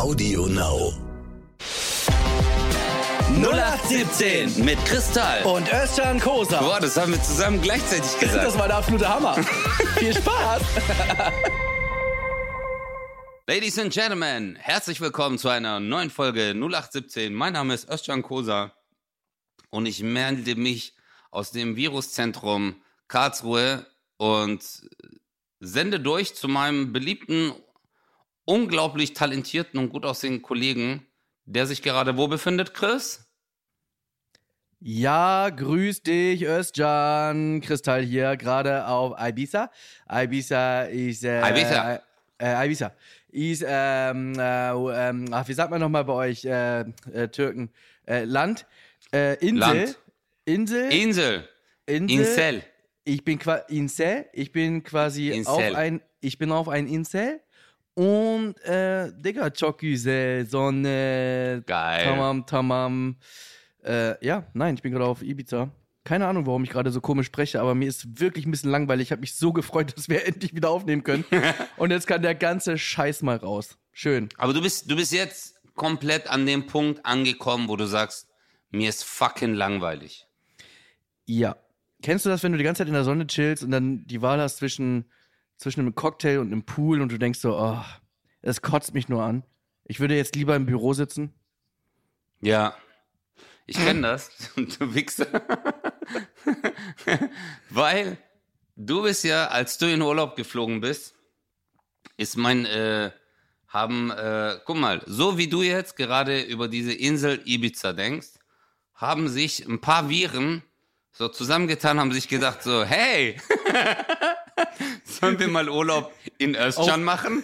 Audio Now. 0817 mit Kristall. Und Özcan Kosa. Boah, das haben wir zusammen gleichzeitig gesagt. Das war der absolute Hammer. Viel Spaß. Ladies and Gentlemen, herzlich willkommen zu einer neuen Folge 0817. Mein Name ist Özcan Kosa und ich melde mich aus dem Viruszentrum Karlsruhe und sende durch zu meinem beliebten, unglaublich talentierten und gut aussehenden Kollegen, der sich gerade wo befindet, Chris? Ja, grüß dich, Özcan. Kristall hier, gerade auf Ibiza. Ibiza ist. Äh, Ibiza. Äh, Ibiza. Ist, ähm, äh, ähm, ach, wie sagt man nochmal bei euch, äh, äh, Türken? Äh, Land. Äh, Insel. Land. Insel. Insel. Insel. Insel. Ich bin quasi Insel. Ich bin quasi Insel. auf ein. Ich bin auf ein Insel. Und, äh, Digga, güzel, Sonne, Geil. tamam, tamam. Äh, ja, nein, ich bin gerade auf Ibiza. Keine Ahnung, warum ich gerade so komisch spreche, aber mir ist wirklich ein bisschen langweilig. Ich habe mich so gefreut, dass wir endlich wieder aufnehmen können. Und jetzt kann der ganze Scheiß mal raus. Schön. Aber du bist, du bist jetzt komplett an dem Punkt angekommen, wo du sagst, mir ist fucking langweilig. Ja. Kennst du das, wenn du die ganze Zeit in der Sonne chillst und dann die Wahl hast zwischen, zwischen einem Cocktail und einem Pool und du denkst so, oh, es kotzt mich nur an. Ich würde jetzt lieber im Büro sitzen. Ja. Ich kenne das, du Wichser. Weil du bist ja, als du in Urlaub geflogen bist, ist mein, äh, haben, äh, guck mal, so wie du jetzt gerade über diese Insel Ibiza denkst, haben sich ein paar Viren so zusammengetan, haben sich gedacht so, hey, sollen wir mal Urlaub in Özcan machen?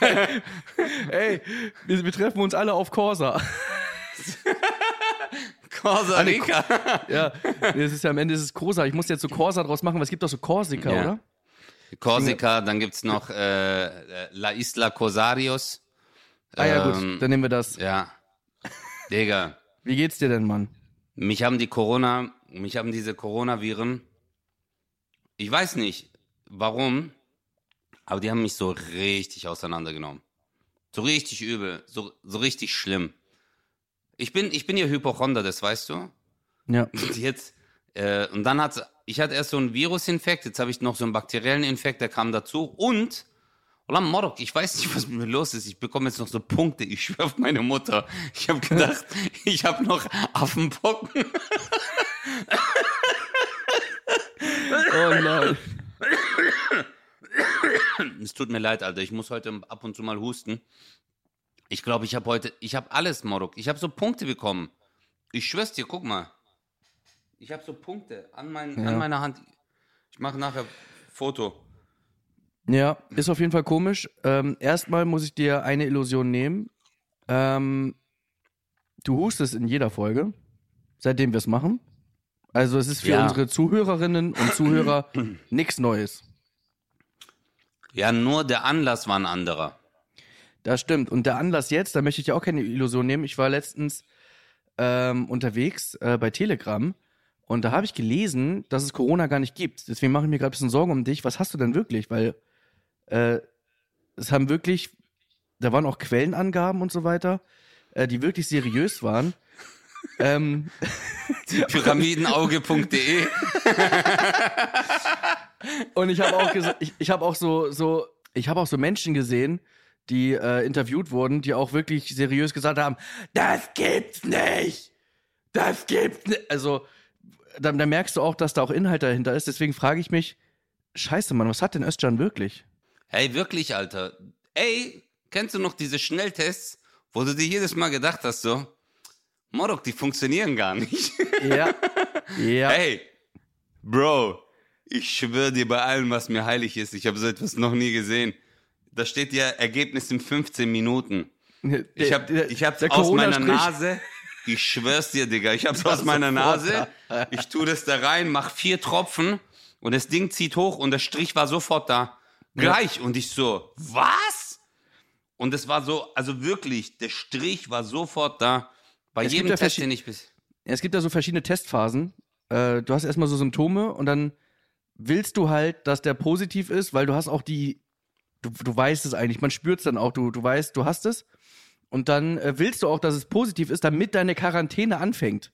Ey, wir, wir treffen uns alle auf Corsa. Costa Rica. Ja, das ist ja am Ende ist es Corsa. Ich muss jetzt so Corsa draus machen, weil es gibt doch so Korsika, Ja. oder? Korsika, dann gibt's noch äh, äh, La Isla Cosarios. Ah ja, Ähm, gut, dann nehmen wir das. Ja. Digga, Wie geht's dir denn, Mann? mich haben die Corona, mich haben diese Coronaviren, ich weiß nicht warum, aber die haben mich so richtig auseinandergenommen. So richtig übel, so, so richtig schlimm. Ich bin, ich bin ja Hypochonder, das weißt du. Ja. Und jetzt, äh, und dann hat ich hatte erst so einen Virusinfekt, jetzt habe ich noch so einen bakteriellen Infekt, der kam dazu. Und, Ola Morok, ich weiß nicht, was mit mir los ist. Ich bekomme jetzt noch so Punkte. Ich schwöre auf meine Mutter. Ich habe gedacht, ich habe noch Affenpocken. Oh nein. Es tut mir leid, Alter. Ich muss heute ab und zu mal husten. Ich glaube, ich habe heute, ich habe alles, Morok. Ich habe so Punkte bekommen. Ich schwör's dir, guck mal. Ich habe so Punkte an, mein, Ja. an meiner Hand. Ich mache nachher Foto. Ja, ist auf jeden Fall komisch. Ähm, erstmal muss ich dir eine Illusion nehmen. Ähm, du hustest in jeder Folge, seitdem wir es machen. Also es ist für Ja. unsere Zuhörerinnen und Zuhörer nichts Neues. Ja, nur der Anlass war ein anderer. Das stimmt. Und der Anlass jetzt, da möchte ich ja auch keine Illusion nehmen. Ich war letztens ähm, unterwegs äh, bei Telegram und da habe ich gelesen, dass es Corona gar nicht gibt. Deswegen mache ich mir gerade ein bisschen Sorgen um dich. Was hast du denn wirklich? Weil äh, es haben wirklich, da waren auch Quellenangaben und so weiter, äh, die wirklich seriös waren. Ähm, Pyramidenauge.de. Und ich habe auch ich, ich habe auch so, so, ich habe auch so Menschen gesehen, die äh, interviewt wurden, die auch wirklich seriös gesagt haben, das gibt's nicht! Das gibt's nicht! Also, da, da merkst du auch, dass da auch Inhalt dahinter ist. Deswegen frage ich mich, scheiße, Mann, was hat denn Özcan wirklich? Hey, wirklich, Alter. Ey, kennst du noch diese Schnelltests, wo du dir jedes Mal gedacht hast, so, Morok, die funktionieren gar nicht. Ja. ja. Hey, Bro, ich schwöre dir bei allem, was mir heilig ist, ich habe so etwas noch nie gesehen. Da steht ja Ergebnis in 15 Minuten. Ich hab, Der- ich hab's aus meiner. Nase. Ich schwör's dir, Digga. Ich hab's aus meiner Nase. Ich tu das da rein, mach vier Tropfen und das Ding zieht hoch und der Strich war sofort da. Gleich. Und ich so, was? Und es war so, also wirklich, der Strich war sofort da. Bei Es jedem ja Test, den ich bis. Es gibt ja so verschiedene Testphasen. Äh, du hast erstmal so Symptome und dann willst du halt, dass der positiv ist, weil du hast auch die, du, du weißt es eigentlich, man spürt es dann auch, du, du weißt, du hast es. Und dann äh, willst du auch, dass es positiv ist, damit deine Quarantäne anfängt.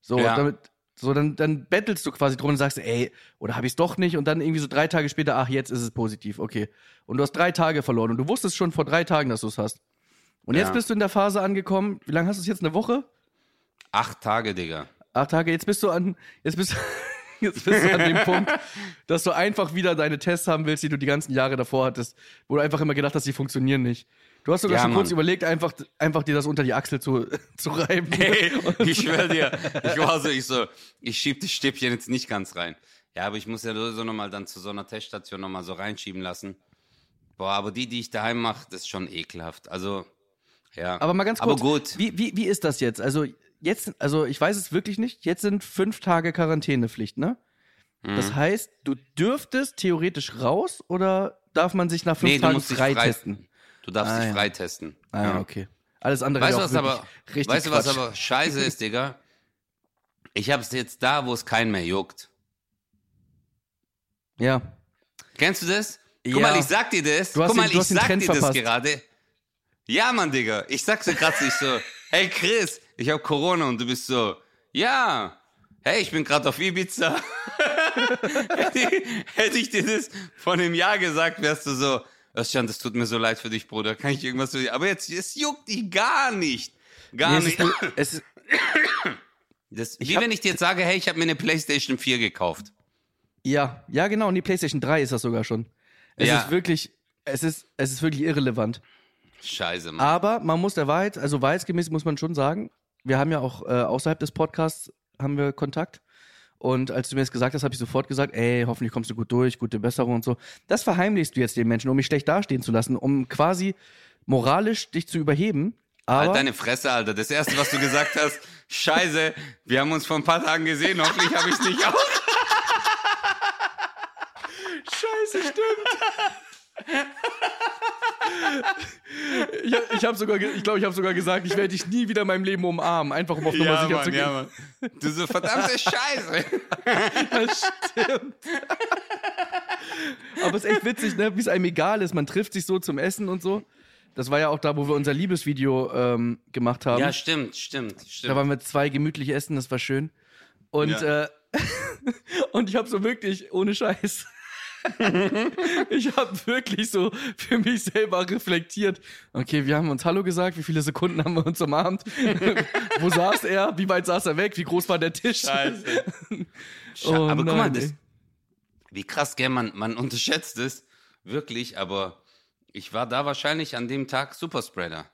So, Ja. damit, so dann, dann bettelst du quasi drum und sagst, ey, oder hab ich's doch nicht? Und dann irgendwie so drei Tage später, ach, jetzt ist es positiv, okay. Und du hast drei Tage verloren und du wusstest schon vor drei Tagen, dass du es hast. Und jetzt Ja. bist du in der Phase angekommen. Wie lange hast du es jetzt? Eine Woche? Acht Tage, Digga. Acht Tage. Jetzt bist du an, jetzt bist, jetzt bist du an dem Punkt, dass du einfach wieder deine Tests haben willst, die du die ganzen Jahre davor hattest, wo du einfach immer gedacht hast, die funktionieren nicht. Du hast sogar Ja, schon kurz Mann. überlegt, einfach, einfach dir das unter die Achsel zu, zu reiben. Hey, ich schwör dir, ich war so, ich so, ich schieb das Stäbchen jetzt nicht ganz rein. Ja, aber ich muss ja sowieso nochmal dann zu so einer Teststation nochmal so reinschieben lassen. Boah, aber die, die ich daheim mache, das ist schon ekelhaft. Also, ja. Aber mal ganz kurz. Aber gut. Wie, wie, wie ist das jetzt? Also, jetzt, also ich weiß es wirklich nicht. Jetzt sind fünf Tage Quarantänepflicht, ne? Mhm. Das heißt, du dürftest theoretisch raus oder darf man sich nach fünf Nee, Tagen dich frei- freitesten? Du darfst Ah, dich ja. freitesten. Ah, ja, okay. Alles andere Weißt was aber, richtig weißt du, was aber scheiße ist, Digga? Ich hab's jetzt da, wo es keinen mehr juckt. Ja. Kennst du das? Guck Ja. mal, ich sag dir das. Du hast Guck den- mal, du ich den sag dir das verpasst. gerade. Ja, Mann, Digga. Ich sag's dir gerade nicht so. Hey, Chris, ich hab Corona und du bist so. Ja. Hey, ich bin gerade auf Ibiza. hätte, ich, hätte ich dir das vor einem Jahr gesagt, wärst du so. Özcan, das tut mir so leid für dich, Bruder. Kann ich irgendwas für dich? Aber jetzt, es juckt dich gar nicht. Gar Nee, nicht. es ist, Das, wie hab- wenn ich dir jetzt sage, hey, ich habe mir eine PlayStation 4 gekauft. ja, ja, genau. Und die PlayStation 3 ist das sogar schon. Es Ja. ist wirklich, es ist, es ist wirklich irrelevant. Scheiße, Mann. Aber man muss der Wahrheit, also wahrheitsgemäß muss man schon sagen, wir haben ja auch äh, außerhalb des Podcasts haben wir Kontakt. Und als du mir das gesagt hast, habe ich sofort gesagt, ey, hoffentlich kommst du gut durch, gute Besserung und so. Das verheimlichst du jetzt den Menschen, um mich schlecht dastehen zu lassen, um quasi moralisch dich zu überheben. Aber Halt deine Fresse, Alter. Das erste, was du gesagt hast, scheiße, wir haben uns vor ein paar Tagen gesehen, hoffentlich habe ich es nicht auch. Scheiße, stimmt. ich ich habe sogar, ich glaube, ich habe sogar gesagt, ich werde dich nie wieder in meinem Leben umarmen, einfach um auf Nummer Ja, sicher Mann, zu gehen. ja, Mann. Du so verdammte Scheiße. Das stimmt. Aber es ist echt witzig, ne? wie es einem egal ist. Man trifft sich so zum Essen und so. Das war ja auch da, wo wir unser Liebesvideo ähm, gemacht haben. Ja, stimmt, stimmt, da stimmt. waren wir zwei gemütlich essen, das war schön. Und, Ja. äh, und ich habe so wirklich, ohne Scheiß, ich habe wirklich so für mich selber reflektiert. Okay, wir haben uns Hallo gesagt, wie viele Sekunden haben wir uns umarmt? Wo saß er? Wie weit saß er weg? Wie groß war der Tisch? Scheiße. Sche Oh aber guck mal, nein, das, wie krass, gell, man, man unterschätzt es wirklich, aber ich war da wahrscheinlich an dem Tag Superspreader.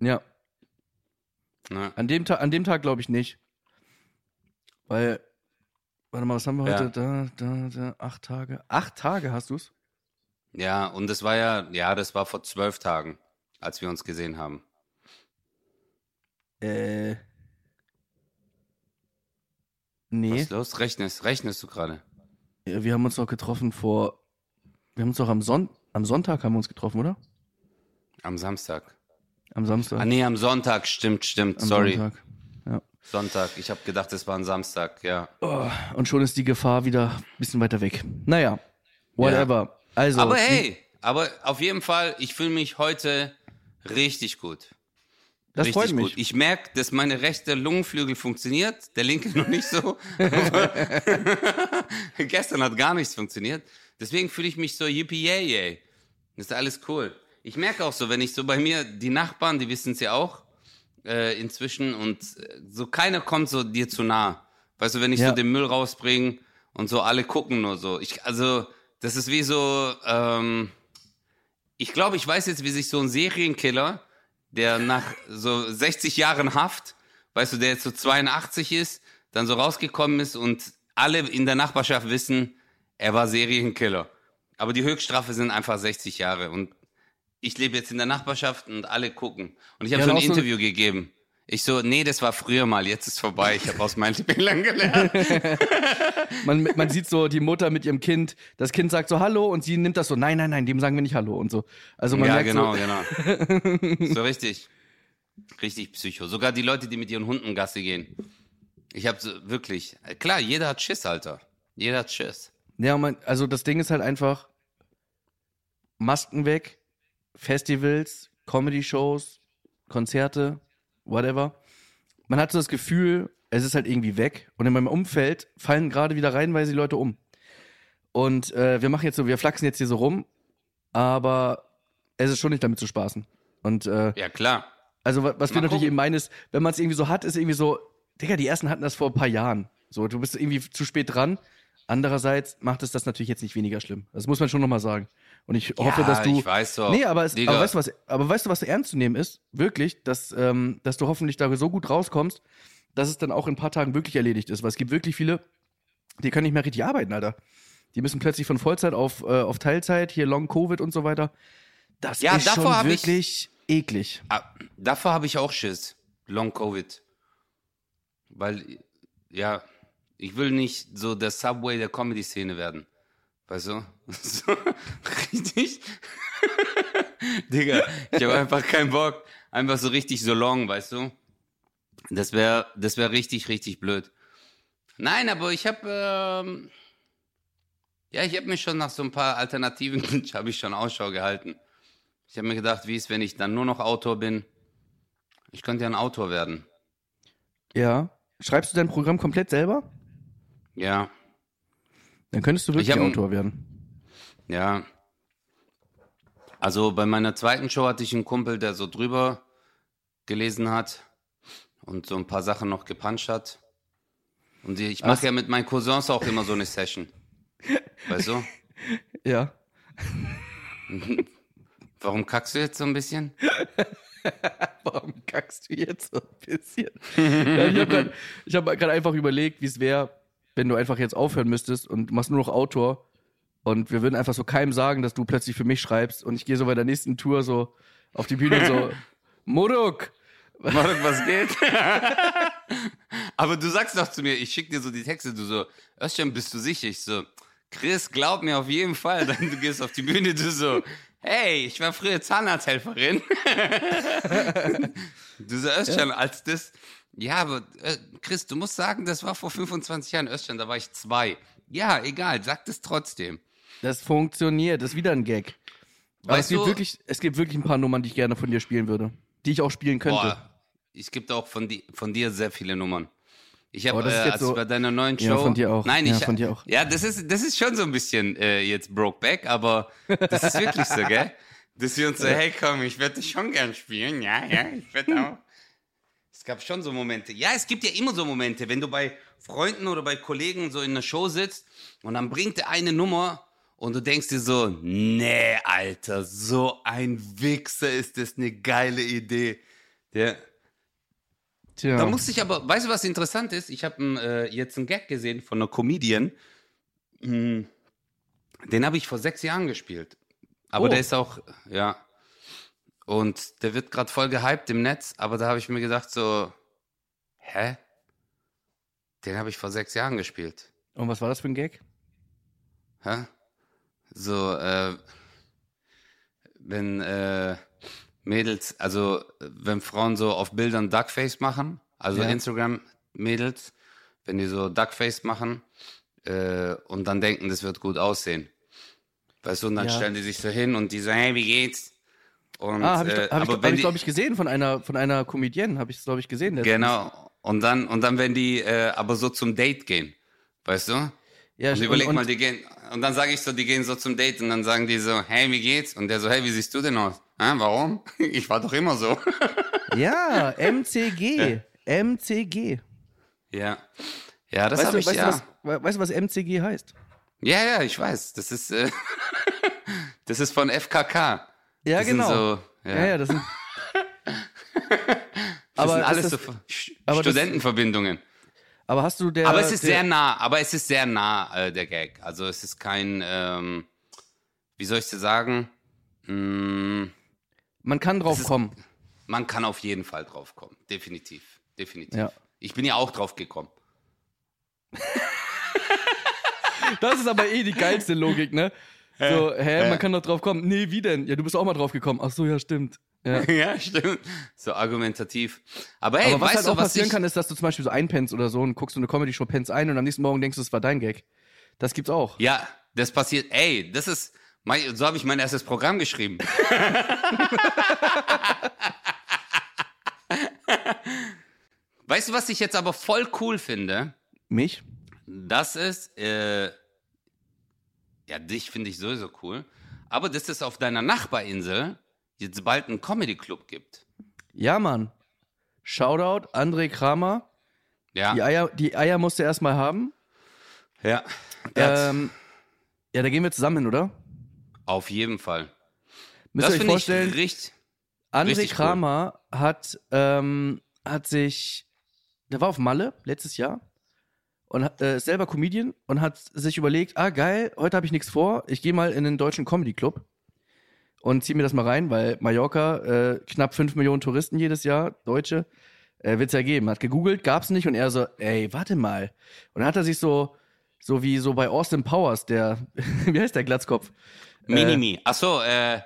Ja. Ne? An dem, Ta an dem Tag glaube ich nicht. Weil, warte mal, was haben wir Ja. heute? Da, da, da, acht Tage. Acht Tage hast du's? Ja, und das war ja, ja, das war vor zwölf Tagen, als wir uns gesehen haben. Äh. Was Nee. ist los? Rechnest, rechnest du gerade? Ja, Wir haben uns doch getroffen vor. Wir haben uns doch am, Son am Sonntag haben wir uns getroffen, oder? Am Samstag. Am Samstag. Ah, nee, am Sonntag, stimmt, stimmt, am sorry. Sonntag. Ja. Sonntag. Ich habe gedacht, es war ein Samstag, ja. Oh, und schon ist die Gefahr wieder ein bisschen weiter weg. Naja, whatever. Also. Aber hey, aber auf jeden Fall, ich fühle mich heute richtig gut. das richtig freut mich. gut. Ich merke, dass meine rechte Lungenflügel funktioniert, der linke noch nicht so. Gestern hat gar nichts funktioniert. Deswegen fühle ich mich so yippie yay yay. Das ist alles cool. Ich merke auch so, wenn ich so bei mir, die Nachbarn, die wissen es ja auch äh, inzwischen und äh, so keiner kommt so dir zu nah. Weißt du, wenn ich Ja. so den Müll rausbringe und so alle gucken nur so. Ich, also, das ist wie so, ähm, ich glaube, ich weiß jetzt, wie sich so ein Serienkiller, der nach so 60 Jahren Haft, weißt du, der jetzt so 82 ist, dann so rausgekommen ist und alle in der Nachbarschaft wissen, er war Serienkiller. Aber die Höchststrafe sind einfach 60 Jahre und ich lebe jetzt in der Nachbarschaft und alle gucken. Und ich habe Ja, so ein auch so- Interview gegeben. Ich so, nee, das war früher mal, jetzt ist vorbei. Ich habe aus meinen Fehlern gelernt. Man, man sieht so die Mutter mit ihrem Kind. Das Kind sagt so Hallo und sie nimmt das so, nein, nein, nein, dem sagen wir nicht Hallo und so. Also man ja, merkt genau, so, genau. So richtig. Richtig Psycho. Sogar die Leute, die mit ihren Hunden Gasse gehen. Ich habe so, wirklich, klar, jeder hat Schiss, Alter. Jeder hat Schiss. Ja, man, also das Ding ist halt einfach Masken weg, Festivals, Comedy-Shows, Konzerte, whatever. Man hat so das Gefühl, es ist halt irgendwie weg. Und in meinem Umfeld fallen gerade wieder reihenweise die Leute um. Und äh, wir machen jetzt so, wir flachsen jetzt hier so rum, aber es ist schon nicht damit zu spaßen. Und äh, Ja, klar. also wa- was wir natürlich eben meinen ist, wenn man es irgendwie so hat, ist irgendwie so, Digga, die ersten hatten das vor ein paar Jahren. So, du bist irgendwie zu spät dran. Andererseits macht es das natürlich jetzt nicht weniger schlimm. Das muss man schon nochmal sagen. Und ich hoffe, ja, dass du. ich weiß doch. Nee, aber, es, aber weißt du was, aber weißt du, was ernst zu nehmen ist? Wirklich, dass, ähm, dass du hoffentlich da so gut rauskommst, dass es dann auch in ein paar Tagen wirklich erledigt ist. Weil es gibt wirklich viele, die können nicht mehr richtig arbeiten, Alter. Die müssen plötzlich von Vollzeit auf, äh, auf Teilzeit, hier Long Covid und so weiter. Das Ja, ist davor schon hab ich- wirklich eklig. Ah, davor habe ich auch Schiss. Long Covid. Weil, ja, ich will nicht so der Subway der Comedy-Szene werden. Weißt du? So, richtig? Digga, ich habe einfach keinen Bock. Einfach so richtig so long, weißt du? Das wäre das wär richtig, richtig blöd. Nein, aber ich habe, ähm, ja, ich habe mich schon nach so ein paar Alternativen, habe ich schon Ausschau gehalten. Ich habe mir gedacht, wie ist, wenn ich dann nur noch Autor bin? Ich könnte ja ein Autor werden. Ja. Schreibst du dein Programm komplett selber? Ja, Dann könntest du wirklich hab ein- Autor werden. ja. Also bei meiner zweiten Show hatte ich einen Kumpel, der so drüber gelesen hat und so ein paar Sachen noch gepuncht hat. Und ich Ach. mache ja mit meinen Cousins auch immer so eine Session. Weißt du? Ja. Warum kackst du jetzt so ein bisschen? Warum kackst du jetzt so ein bisschen? ja, ich habe gerade hab einfach überlegt, wie es wäre, wenn du einfach jetzt aufhören müsstest und machst nur noch Autor und wir würden einfach so keinem sagen, dass du plötzlich für mich schreibst und ich gehe so bei der nächsten Tour so auf die Bühne und so, Muruk, Marek, was geht? Aber du sagst doch zu mir, ich schick dir so die Texte, du so, Özcan, bist du sicher? Ich so, Chris, glaub mir auf jeden Fall. Dann du gehst auf die Bühne, du so, hey, ich war früher Zahnarzthelferin. du so, Özcan, als das, ja, aber äh, Chris, du musst sagen, das war vor 25 Jahren, Özcan, da war ich zwei. Ja, egal, sag das trotzdem. das funktioniert, das ist wieder ein Gag. Aber es gibt, wirklich, es gibt wirklich ein paar Nummern, die ich gerne von dir spielen würde, die ich auch spielen könnte. Boah, es gibt auch von, di von dir sehr viele Nummern. Ich habe, äh, jetzt als so- bei deiner neuen Show. Ja, von dir auch. Nein, Ja, ich, von dir auch. Ja, das ist, das ist schon so ein bisschen äh, jetzt Brokeback, aber das ist wirklich so, gell? Dass wir uns so, hey komm, ich werde dich schon gern spielen. Ja, ja, ich werde auch. Es gab schon so Momente. Ja, es gibt ja immer so Momente, wenn du bei Freunden oder bei Kollegen so in einer Show sitzt und dann bringt der eine Nummer und du denkst dir so, nee, Alter, so ein Wichser ist das eine geile Idee. Der, Tja. da musste ich aber, weißt du, was interessant ist? Ich habe äh, jetzt einen Gag gesehen von einer Comedian. Hm, Den habe ich vor sechs Jahren gespielt. Aber Oh. der ist auch, ja. Und der wird gerade voll gehypt im Netz, aber da habe ich mir gedacht so, hä? Den habe ich vor sechs Jahren gespielt. und was war das für ein Gag? Hä? So, äh, wenn äh, Mädels, also wenn Frauen so auf Bildern Duckface machen, also Ja. Instagram-Mädels, wenn die so Duckface machen äh, und dann denken, das wird gut aussehen. Weißt du, und dann Ja. stellen die sich so hin und die so, hey, wie geht's? Und, Ah, habe ich, äh, hab ich, aber hab ich glaube ich, gesehen von einer, von einer Comedienne, habe ich glaube ich, gesehen. letztens. genau, und dann, und dann wenn die äh, aber so zum Date gehen, weißt du? Ja, Und überleg und, mal, die gehen, und dann sage ich so, die gehen so zum Date und dann sagen die so, hey, wie geht's? Und der so, hey, wie siehst du denn aus? Hä, warum? Ich war doch immer so. Ja, MCG. MCG. ja. Ja, das habe ich, weißt, ja. du, was, we- weißt du, was MCG heißt? Ja, ja, ich weiß. Das ist, äh, das ist von FKK. Ja, das genau. So, ja. Ja, ja, das sind. das sind alles das- so Studentenverbindungen. Aber hast du der. aber es ist der, sehr nah, aber es ist sehr nah, äh, der Gag. Also es ist kein, ähm, wie soll ich dir sagen? Mm, Man kann drauf ist- kommen. man kann auf jeden Fall drauf kommen. Definitiv. Definitiv. Ja. Ich bin ja auch drauf gekommen. Das ist aber eh die geilste Logik, ne? So, hä, man kann doch drauf kommen. Nee, wie denn? Ja, du bist auch mal drauf gekommen. Ach so, ja, stimmt. Ja. ja, stimmt. So argumentativ. Aber hey, Aber was weißt halt auch du, was passieren ich... kann, ist, dass du zum Beispiel so einpennst oder so und guckst so eine Comedy-Show, pennst ein und am nächsten Morgen denkst du, es war dein Gag. Das gibt's auch. Ja, das passiert. Ey, das ist, mein, so habe ich mein erstes Programm geschrieben. weißt du, was ich jetzt aber voll cool finde? Mich? Das ist, äh, ja, dich finde ich sowieso cool, aber dass es auf deiner Nachbarinsel jetzt bald einen Comedy-Club gibt. Ja, Mann. Shoutout, André Kramer. Ja, Die Eier, die Eier musst du erstmal haben. ja. Ähm, ja, da gehen wir zusammen hin, oder? auf jeden Fall. Müsst das ihr euch finde ich vorstellen, richtig. André richtig cool. Kramer hat, ähm, hat sich, der war auf Malle letztes Jahr und hat, äh, ist selber Comedian und hat sich überlegt, ah geil, heute habe ich nichts vor, ich gehe mal in den deutschen Comedy Club und zieh mir das mal rein, weil Mallorca, äh, knapp 5 Millionen Touristen jedes Jahr, Deutsche, äh, wird's ja geben. Hat gegoogelt, gab's nicht und er so, ey, warte mal. Und dann hat er sich so, so wie so bei Austin Powers, der, wie heißt der Glatzkopf? Minimi. Ach so, äh,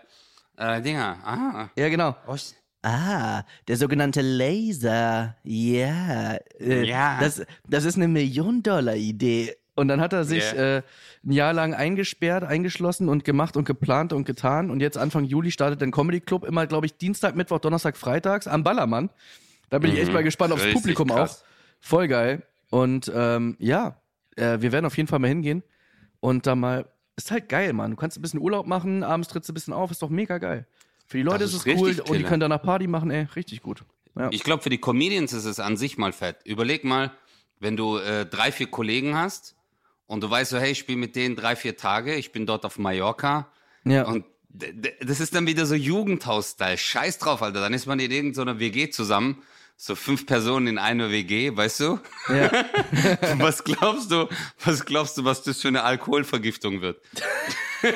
äh, Dinger. Ah. Ja, genau. Was? Ah, der sogenannte Laser. Ja. Äh, Ja. Das, das ist eine Million-Dollar-Idee. Und dann hat er sich Ja. äh, ein Jahr lang eingesperrt, eingeschlossen und gemacht und geplant und getan. Und jetzt Anfang Juli startet ein Comedy Club immer, glaube ich, Dienstag, Mittwoch, Donnerstag, Freitags am Ballermann. Da bin ich echt Mhm. mal gespannt aufs Richtig Publikum krass. auch. Voll geil. Und ähm, ja, äh, wir werden auf jeden Fall mal hingehen und da mal. Ist halt geil, Mann. Du kannst ein bisschen Urlaub machen, abends trittst du ein bisschen auf, ist doch mega geil. Für die Leute Das ist ist es cool richtig und die Killer. können danach Party machen, ey, richtig gut. Ja. Ich glaube, für die Comedians ist es an sich mal fett. Überleg mal, wenn du äh, drei, vier Kollegen hast und du weißt so, hey, ich spiele mit denen drei, vier Tage, ich bin dort auf Mallorca ja. und das ist dann wieder so Jugendhaus-Style. Scheiß drauf, Alter. Dann ist man in irgendeiner WG zusammen, so fünf Personen in einer WG, weißt du? ja. Was glaubst du, was glaubst du, was das für eine Alkoholvergiftung wird?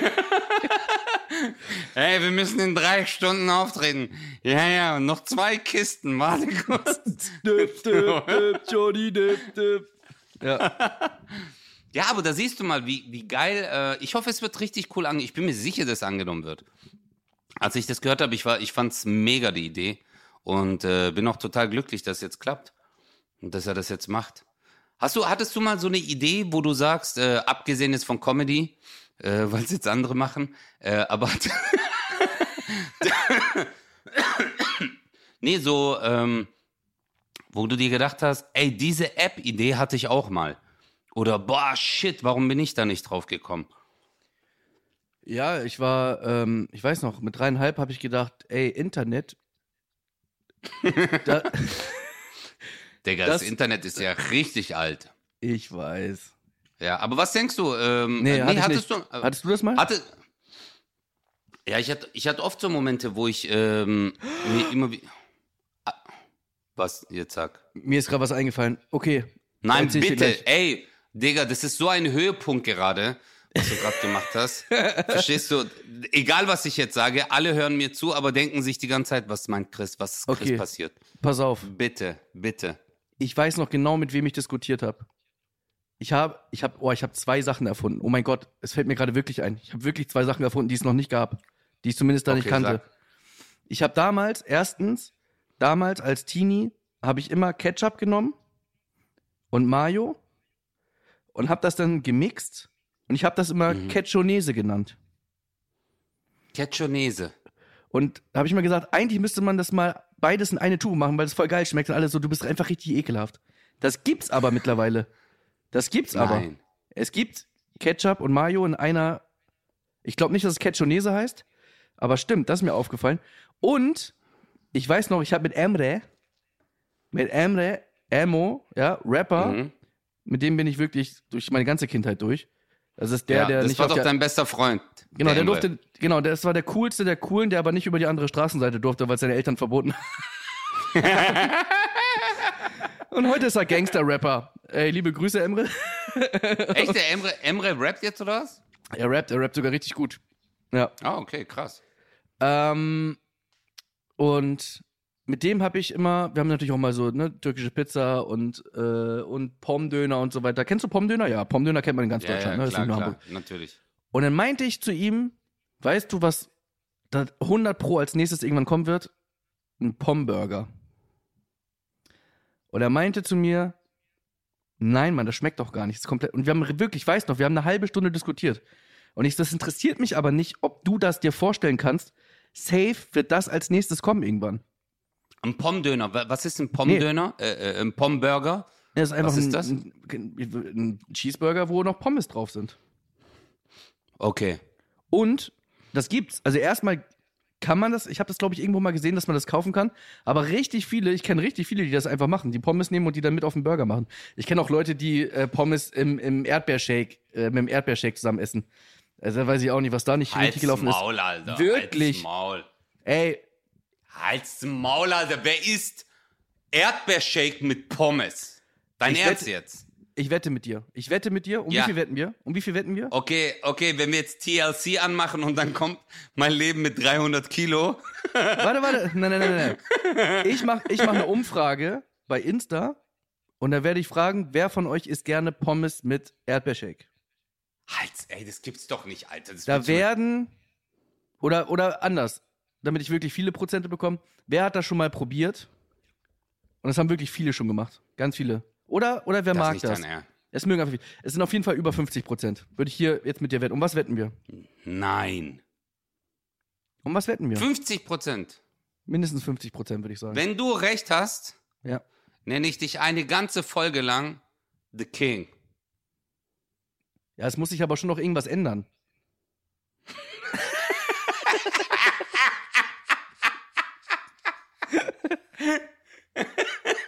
hey, wir müssen in drei Stunden auftreten. Ja, ja, und noch zwei Kisten, warte kurz. Dip, dip, dip, Johnny, dip, dip. Ja. Ja, aber da siehst du mal, wie, wie geil. Äh, ich hoffe, es wird richtig cool angenommen. Ich bin mir sicher, dass es angenommen wird. Als ich das gehört habe, ich, war, ich fand's mega, die Idee. Und äh, bin auch total glücklich, dass es jetzt klappt. Und dass er das jetzt macht. Hast du, hattest du mal so eine Idee, wo du sagst, äh, abgesehen jetzt von Comedy, äh, weil es jetzt andere machen, äh, aber nee, so, ähm, wo du dir gedacht hast, ey, diese App-Idee hatte ich auch mal. Oder, boah, shit, warum bin ich da nicht drauf gekommen? ja, ich war, ähm, ich weiß noch, mit dreieinhalb habe ich gedacht, ey, Internet. da, Digga, das, Das- Internet ist ja richtig alt. ich weiß. Ja, aber was denkst du? Ähm, Nee, äh, hatte hattest nicht. du. Äh, Hattest du das mal? hatte, ja, ich hatte, ich hatte oft so Momente, wo ich ähm, mir immer wie. Ah, Was? Jetzt sag. Mir ist gerade was eingefallen. Okay. Nein, bitte. Ey, Digga, das ist so ein Höhepunkt gerade, was du gerade gemacht hast. Verstehst du? Egal, was ich jetzt sage, alle hören mir zu, aber denken sich die ganze Zeit, was meint Chris, was ist Chris Okay. passiert? Pass auf. Bitte, bitte. Ich weiß noch genau, mit wem ich diskutiert habe. Ich habe, ich habe, oh, ich habe zwei Sachen erfunden. Oh mein Gott, es fällt mir gerade wirklich ein. Ich habe wirklich zwei Sachen erfunden, die es noch nicht gab, die ich zumindest da nicht Okay, kannte. sag. Ich habe damals, erstens, damals als Teenie, habe ich immer Ketchup genommen und Mayo und habe das dann gemixt und ich habe das immer Mhm. Ketchonese genannt. Ketchonese. Und da habe ich mir gesagt, eigentlich müsste man das mal beides in eine Tube machen, weil es voll geil schmeckt und alles so, du bist einfach richtig ekelhaft. Das gibt's aber mittlerweile. Das gibt's aber. Nein. Es gibt Ketchup und Mayo in einer, ich glaube nicht, dass es Ketchonese heißt, aber stimmt, das ist mir aufgefallen. Und ich weiß noch, ich habe mit Emre, mit Emre, Emo, ja, Rapper, Mhm. mit dem bin ich wirklich durch meine ganze Kindheit durch. Das ist der, ja, der das nicht war doch der, dein bester Freund. Genau, der Emre. durfte, genau, das war der coolste der coolen, der aber nicht über die andere Straßenseite durfte, weil seine Eltern verboten Und heute ist er Gangster-Rapper. Ey, liebe Grüße, Emre. Echt, der Emre, Emre rappt jetzt oder was? Er rappt, er rappt sogar richtig gut. Ja. Ah, okay, krass. Ähm, und mit dem habe ich immer, wir haben natürlich auch mal so, ne, türkische Pizza und, äh, und Pommdöner und so weiter. Kennst du Pommdöner? Ja, Pommdöner kennt man in ganz Ja, Deutschland, ja, ne? Klar, klar, Hamburg. natürlich. Und dann meinte ich zu ihm, weißt du, was da 100 Pro als nächstes irgendwann kommen wird? Ein Pomburger. Und er meinte zu mir, nein, Mann, das schmeckt doch gar nicht. Komplett. Und wir haben wirklich, ich weiß noch, wir haben eine halbe Stunde diskutiert. Und ich, das interessiert mich aber nicht, ob du das dir vorstellen kannst. Safe wird das als nächstes kommen irgendwann. Ein Pommdöner. Wa- Was ist ein Pommdöner? Äh, äh, ein Pommburger? Ja, ist einfach Was ist ein, das? Ein, ein Cheeseburger, wo noch Pommes drauf sind. Okay. Und das gibt's. Also erstmal kann man das, ich habe das glaube ich irgendwo mal gesehen, dass man das kaufen kann, aber richtig viele, ich kenne richtig viele, die das einfach machen, die Pommes nehmen und die dann mit auf den Burger machen. Ich kenne auch Leute, die äh, Pommes im, im Erdbeershake, äh, mit dem Erdbeershake zusammen essen. Also da weiß ich auch nicht, was da nicht richtig Halt's gelaufen ist. Maul, Alter. Wirklich? Halt's Maul. Ey, Halt's Maul, Alter. Wer isst Erdbeershake mit Pommes? Dein Ich Ernst wette- jetzt? Ich wette mit dir. Ich wette mit dir. Um Ja. wie viel wetten wir? Um wie viel wetten wir? Okay, okay, wenn wir jetzt TLC anmachen und dann kommt mein Leben mit 300 Kilo. Warte, warte. Nein, nein, nein, nein. Ich mach, ich mach eine Umfrage bei Insta und da werde ich fragen, wer von euch isst gerne Pommes mit Erdbeershake? Halt's, ey, das gibt's doch nicht, Alter. Das Da werden, oder, oder anders, damit ich wirklich viele Prozente bekomme, wer hat das schon mal probiert? Und das haben wirklich viele schon gemacht. Ganz viele. Oder, oder wer das mag nicht das? Ernst. Es mögen einfach viele. Es sind auf jeden Fall über 50 Prozent. Würde ich hier jetzt mit dir wetten. Um was wetten wir? Nein. Um was wetten wir? 50 Prozent. Mindestens 50 Prozent, würde ich sagen. Wenn du recht hast, Ja. nenne ich dich eine ganze Folge lang The King. Ja, es muss sich aber schon noch irgendwas ändern.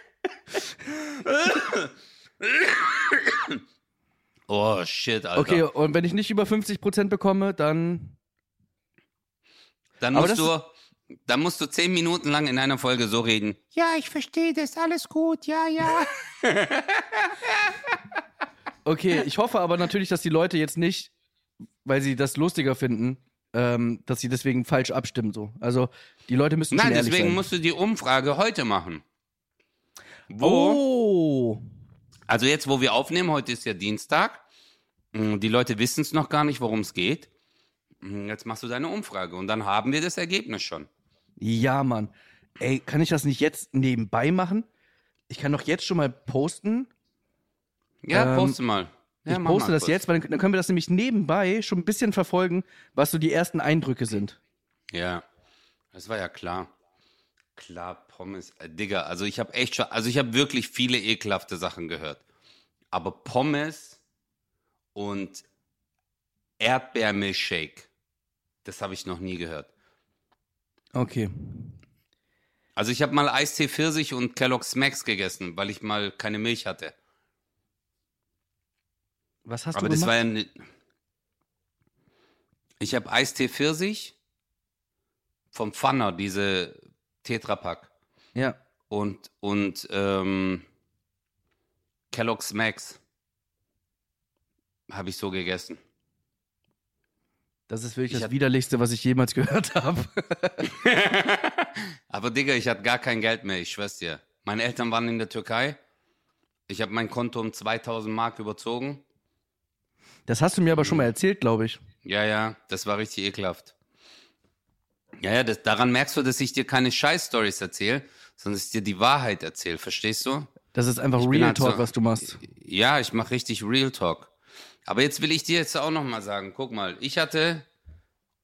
Oh, shit, Alter. Okay, und wenn ich nicht über 50 Prozent bekomme, dann. Dann musst du, dann musst du zehn Minuten lang in einer Folge so reden. Ja, ich verstehe das, alles gut, ja, ja. Okay, ich hoffe aber natürlich, dass die Leute jetzt nicht, weil sie das lustiger finden, ähm, dass sie deswegen falsch abstimmen. So. Also die Leute müssen Nein, deswegen sein. musst du die Umfrage heute machen. Wo? Oh. Also jetzt, wo wir aufnehmen, heute ist ja Dienstag. Mm, Die Leute wissen es noch gar nicht, worum es geht. Mm, Jetzt machst du deine Umfrage und dann haben wir das Ergebnis schon. Ja, Mann. Ey, kann ich das nicht jetzt nebenbei machen? Ich kann doch jetzt schon mal posten. Ja, Ähm, poste mal. Ja, ich poste mal das kurz. jetzt, weil dann, dann können wir das nämlich nebenbei schon ein bisschen verfolgen, was so die ersten Eindrücke sind. Ja, das war ja klar. Klar, Pommes, äh, Digga, also ich habe echt schon, also ich habe wirklich viele ekelhafte Sachen gehört. Aber Pommes und Erdbeermilchshake, das habe ich noch nie gehört. Okay. Also ich habe mal Eistee Pfirsich und Kellogg's Max gegessen, weil ich mal keine Milch hatte. Was hast Aber du das gemacht? war ja Ich habe Eistee Pfirsich vom Pfanner, diese Tetrapack. Ja. und, und ähm, Kellogg's Max habe ich so gegessen. Das ist wirklich Ich das widerlichste, was ich jemals gehört habe. Aber Digga, ich hatte gar kein Geld mehr, ich schwör's dir. Meine Eltern waren in der Türkei. Ich habe mein Konto um 2000 Mark überzogen. Das hast du mir aber schon mal erzählt, glaube ich. Ja, ja, das war richtig ekelhaft. Ja, ja, das, daran merkst du, dass ich dir keine Scheiß-Stories erzähle, sondern dass ich dir die Wahrheit erzähle, verstehst du? Das ist einfach bin Real halt so- Talk, was du machst. Ja, ich mache richtig Real Talk. Aber jetzt will ich dir jetzt auch noch mal sagen, guck mal, ich hatte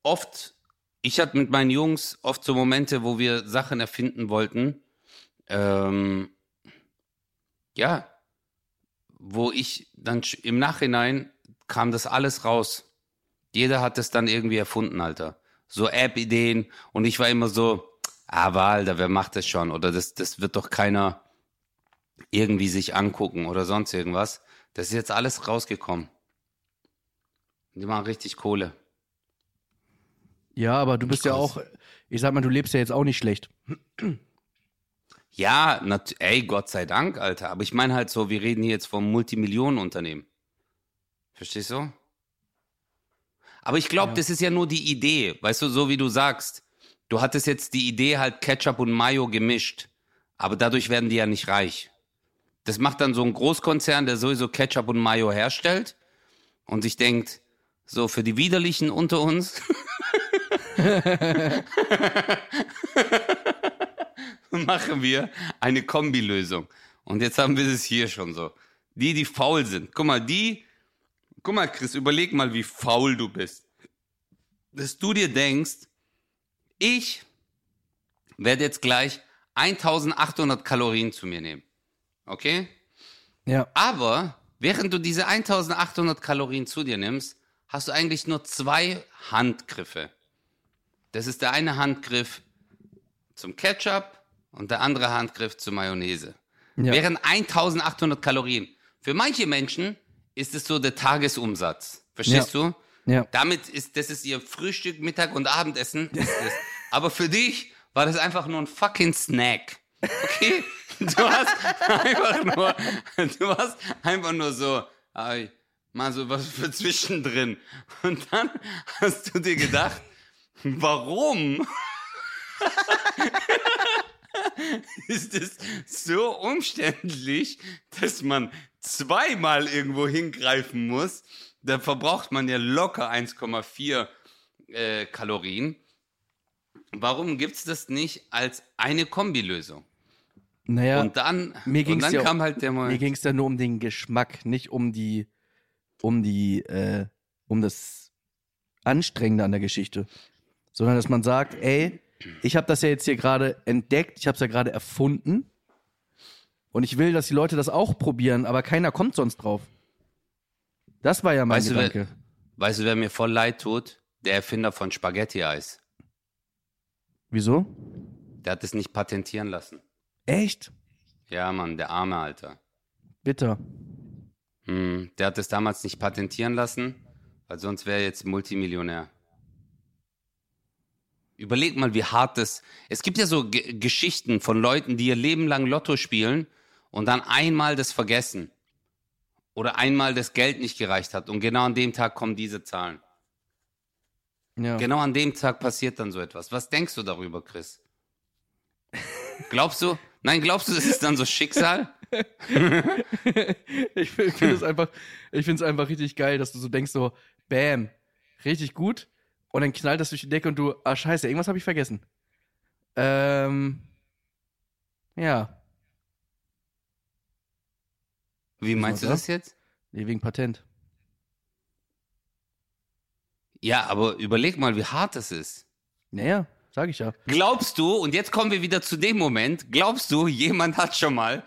oft, ich hatte mit meinen Jungs oft so Momente, wo wir Sachen erfinden wollten, ähm, ja, wo ich dann im Nachhinein kam das alles raus. Jeder hat das dann irgendwie erfunden, Alter. So App-Ideen und ich war immer so, aber Alter, wer macht das schon? Oder das, das wird doch keiner irgendwie sich angucken oder sonst irgendwas. Das ist jetzt alles rausgekommen. Die machen richtig Kohle. Ja, aber du bist ja auch, ich sag mal, du lebst ja jetzt auch nicht schlecht. Ja, ey, Gott sei Dank, Alter. Aber ich meine halt so, wir reden hier jetzt vom Multimillionenunternehmen. Verstehst du? Aber ich glaube, Ja. das ist ja nur die Idee. Weißt du, so wie du sagst. Du hattest jetzt die Idee halt Ketchup und Mayo gemischt. Aber dadurch werden die ja nicht reich. Das macht dann so ein Großkonzern, der sowieso Ketchup und Mayo herstellt und sich denkt, so für die Widerlichen unter uns machen wir eine Kombilösung. Und jetzt haben wir es hier schon so. Die, die faul sind. Guck mal, die, guck mal, Chris, überleg mal, wie faul du bist. Dass du dir denkst, ich werde jetzt gleich 1800 Kalorien zu mir nehmen. Okay? Ja. Aber während du diese 1800 Kalorien zu dir nimmst, hast du eigentlich nur zwei Handgriffe. Das ist der eine Handgriff zum Ketchup und der andere Handgriff zur Mayonnaise. Ja. Während 1800 Kalorien. Für manche Menschen ist es so der Tagesumsatz. Verstehst du? Ja. Damit ist, das ist ihr Frühstück, Mittag und Abendessen. Ist. Aber für dich war das einfach nur ein fucking Snack. Okay? Du hast einfach nur, du hast einfach nur so, ay, mal so was für zwischendrin. Und dann hast du dir gedacht, warum ist es so umständlich, dass man zweimal irgendwo hingreifen muss? Da verbraucht man ja locker 1,4 äh, Kalorien. Warum gibt's das nicht als eine Kombilösung? Naja, und dann, mir und ging's dann ja, kam halt der mir Moment. ging es da nur um den Geschmack, nicht um die, um die, äh, um das Anstrengende an der Geschichte. Sondern dass man sagt, ey, ich habe das ja jetzt hier gerade entdeckt, ich habe es ja gerade erfunden. Und ich will, dass die Leute das auch probieren, aber keiner kommt sonst drauf. Das war ja mein Weißt du, wer- Gedanke. Weißt du, wer mir voll leid tut? Der Erfinder von Spaghetti-Eis. Wieso? Der hat es nicht patentieren lassen. Echt? Ja, Mann, der arme Alter. Bitter. Hm, der hat es damals nicht patentieren lassen, weil sonst wäre er jetzt Multimillionär. Überleg mal, wie hart das. Es gibt ja so G Geschichten von Leuten, die ihr Leben lang Lotto spielen und dann einmal das vergessen. Oder einmal das Geld nicht gereicht hat. Und genau an dem Tag kommen diese Zahlen. Ja. Genau an dem Tag passiert dann so etwas. Was denkst du darüber, Chris? Glaubst du? Nein, glaubst du, das ist dann so Schicksal? ich finde es einfach, ich finde es einfach richtig geil, dass du so denkst, so, bam, richtig gut. Und dann knallt das durch die Decke und du, ah, scheiße, irgendwas habe ich vergessen. Ähm, ja, Wie meinst du das jetzt? nee, wegen Patent. Ja, aber überleg mal, wie hart das ist. Naja, sag ich ja. Glaubst du, und jetzt kommen wir wieder zu dem Moment, glaubst du, jemand hat schon mal.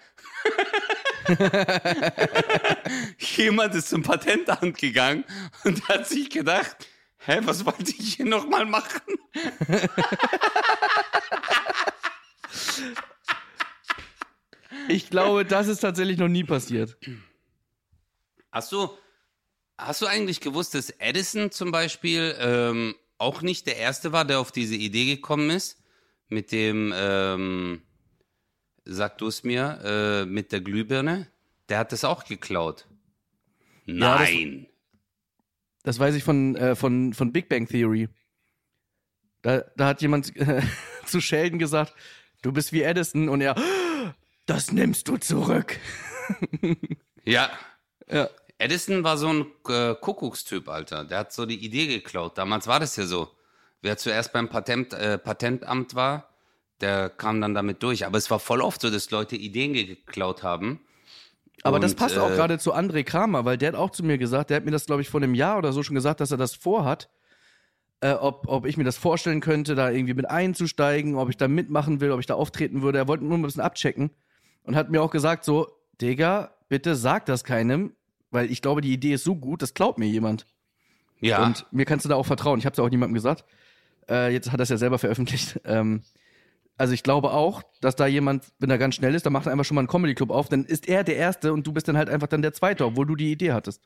jemand ist zum Patentamt gegangen und hat sich gedacht, hä, was wollte ich hier nochmal machen? Ich glaube, das ist tatsächlich noch nie passiert. Hast du, hast du eigentlich gewusst, dass Edison zum Beispiel ähm, auch nicht der Erste war, der auf diese Idee gekommen ist? Mit dem, ähm, sag du es mir, äh, mit der Glühbirne? Der hat das auch geklaut. Ja, das- Nein. Das weiß ich von, äh, von, von Big Bang Theory. Da, da hat jemand äh, zu Sheldon gesagt, du bist wie Edison und er, das nimmst du zurück. ja. Ja. Edison war so ein äh, Kuckuckstyp, Alter. Der hat so die Idee geklaut. Damals war das ja so. Wer zuerst beim Patent, äh, Patentamt war, der kam dann damit durch. Aber es war voll oft so, dass Leute Ideen geklaut haben. Aber das Und, passt auch äh, gerade zu André Kramer, weil der hat auch zu mir gesagt, der hat mir das, glaube ich, vor einem Jahr oder so schon gesagt, dass er das vorhat. Äh, ob, ob ich mir das vorstellen könnte, da irgendwie mit einzusteigen, ob ich da mitmachen will, ob ich da auftreten würde. Er wollte nur ein bisschen abchecken und hat mir auch gesagt, so, Digga, bitte sag das keinem, weil ich glaube, die Idee ist so gut, das glaubt mir jemand. Ja. Und mir kannst du da auch vertrauen. Ich habe es auch niemandem gesagt. Äh, jetzt hat er es ja selber veröffentlicht. Ähm, also ich glaube auch, dass da jemand, wenn er ganz schnell ist, dann macht er einfach schon mal einen Comedy-Club auf, dann ist er der Erste und du bist dann halt einfach dann der Zweite, obwohl du die Idee hattest.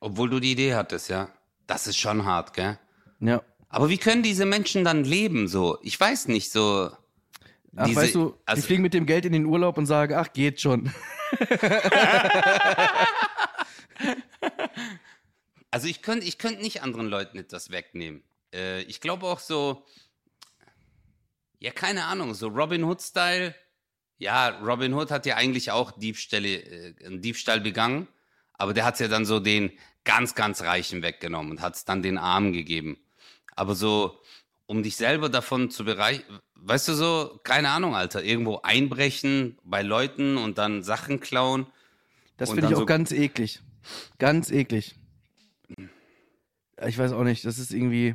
Obwohl du die Idee hattest, ja. Das ist schon hart, gell? Ja. Aber wie können diese Menschen dann leben so? Ich weiß nicht, so. Ach, diese- weißt du, die also, fliegen mit dem Geld in den Urlaub und sagen, ach, geht schon. also ich könnte ich könnt nicht anderen Leuten etwas wegnehmen. Äh, ich glaube auch so, ja, keine Ahnung, so Robin Hood-Style. Ja, Robin Hood hat ja eigentlich auch Diebstähle, äh, einen Diebstahl begangen, aber der hat ja dann so den ganz, ganz Reichen weggenommen und hat es dann den Armen gegeben. Aber so, um dich selber davon zu bereichern, weißt du so, keine Ahnung, Alter, irgendwo einbrechen bei Leuten und dann Sachen klauen. Das finde ich auch so- ganz eklig. Ganz eklig. Ich weiß auch nicht, das ist irgendwie.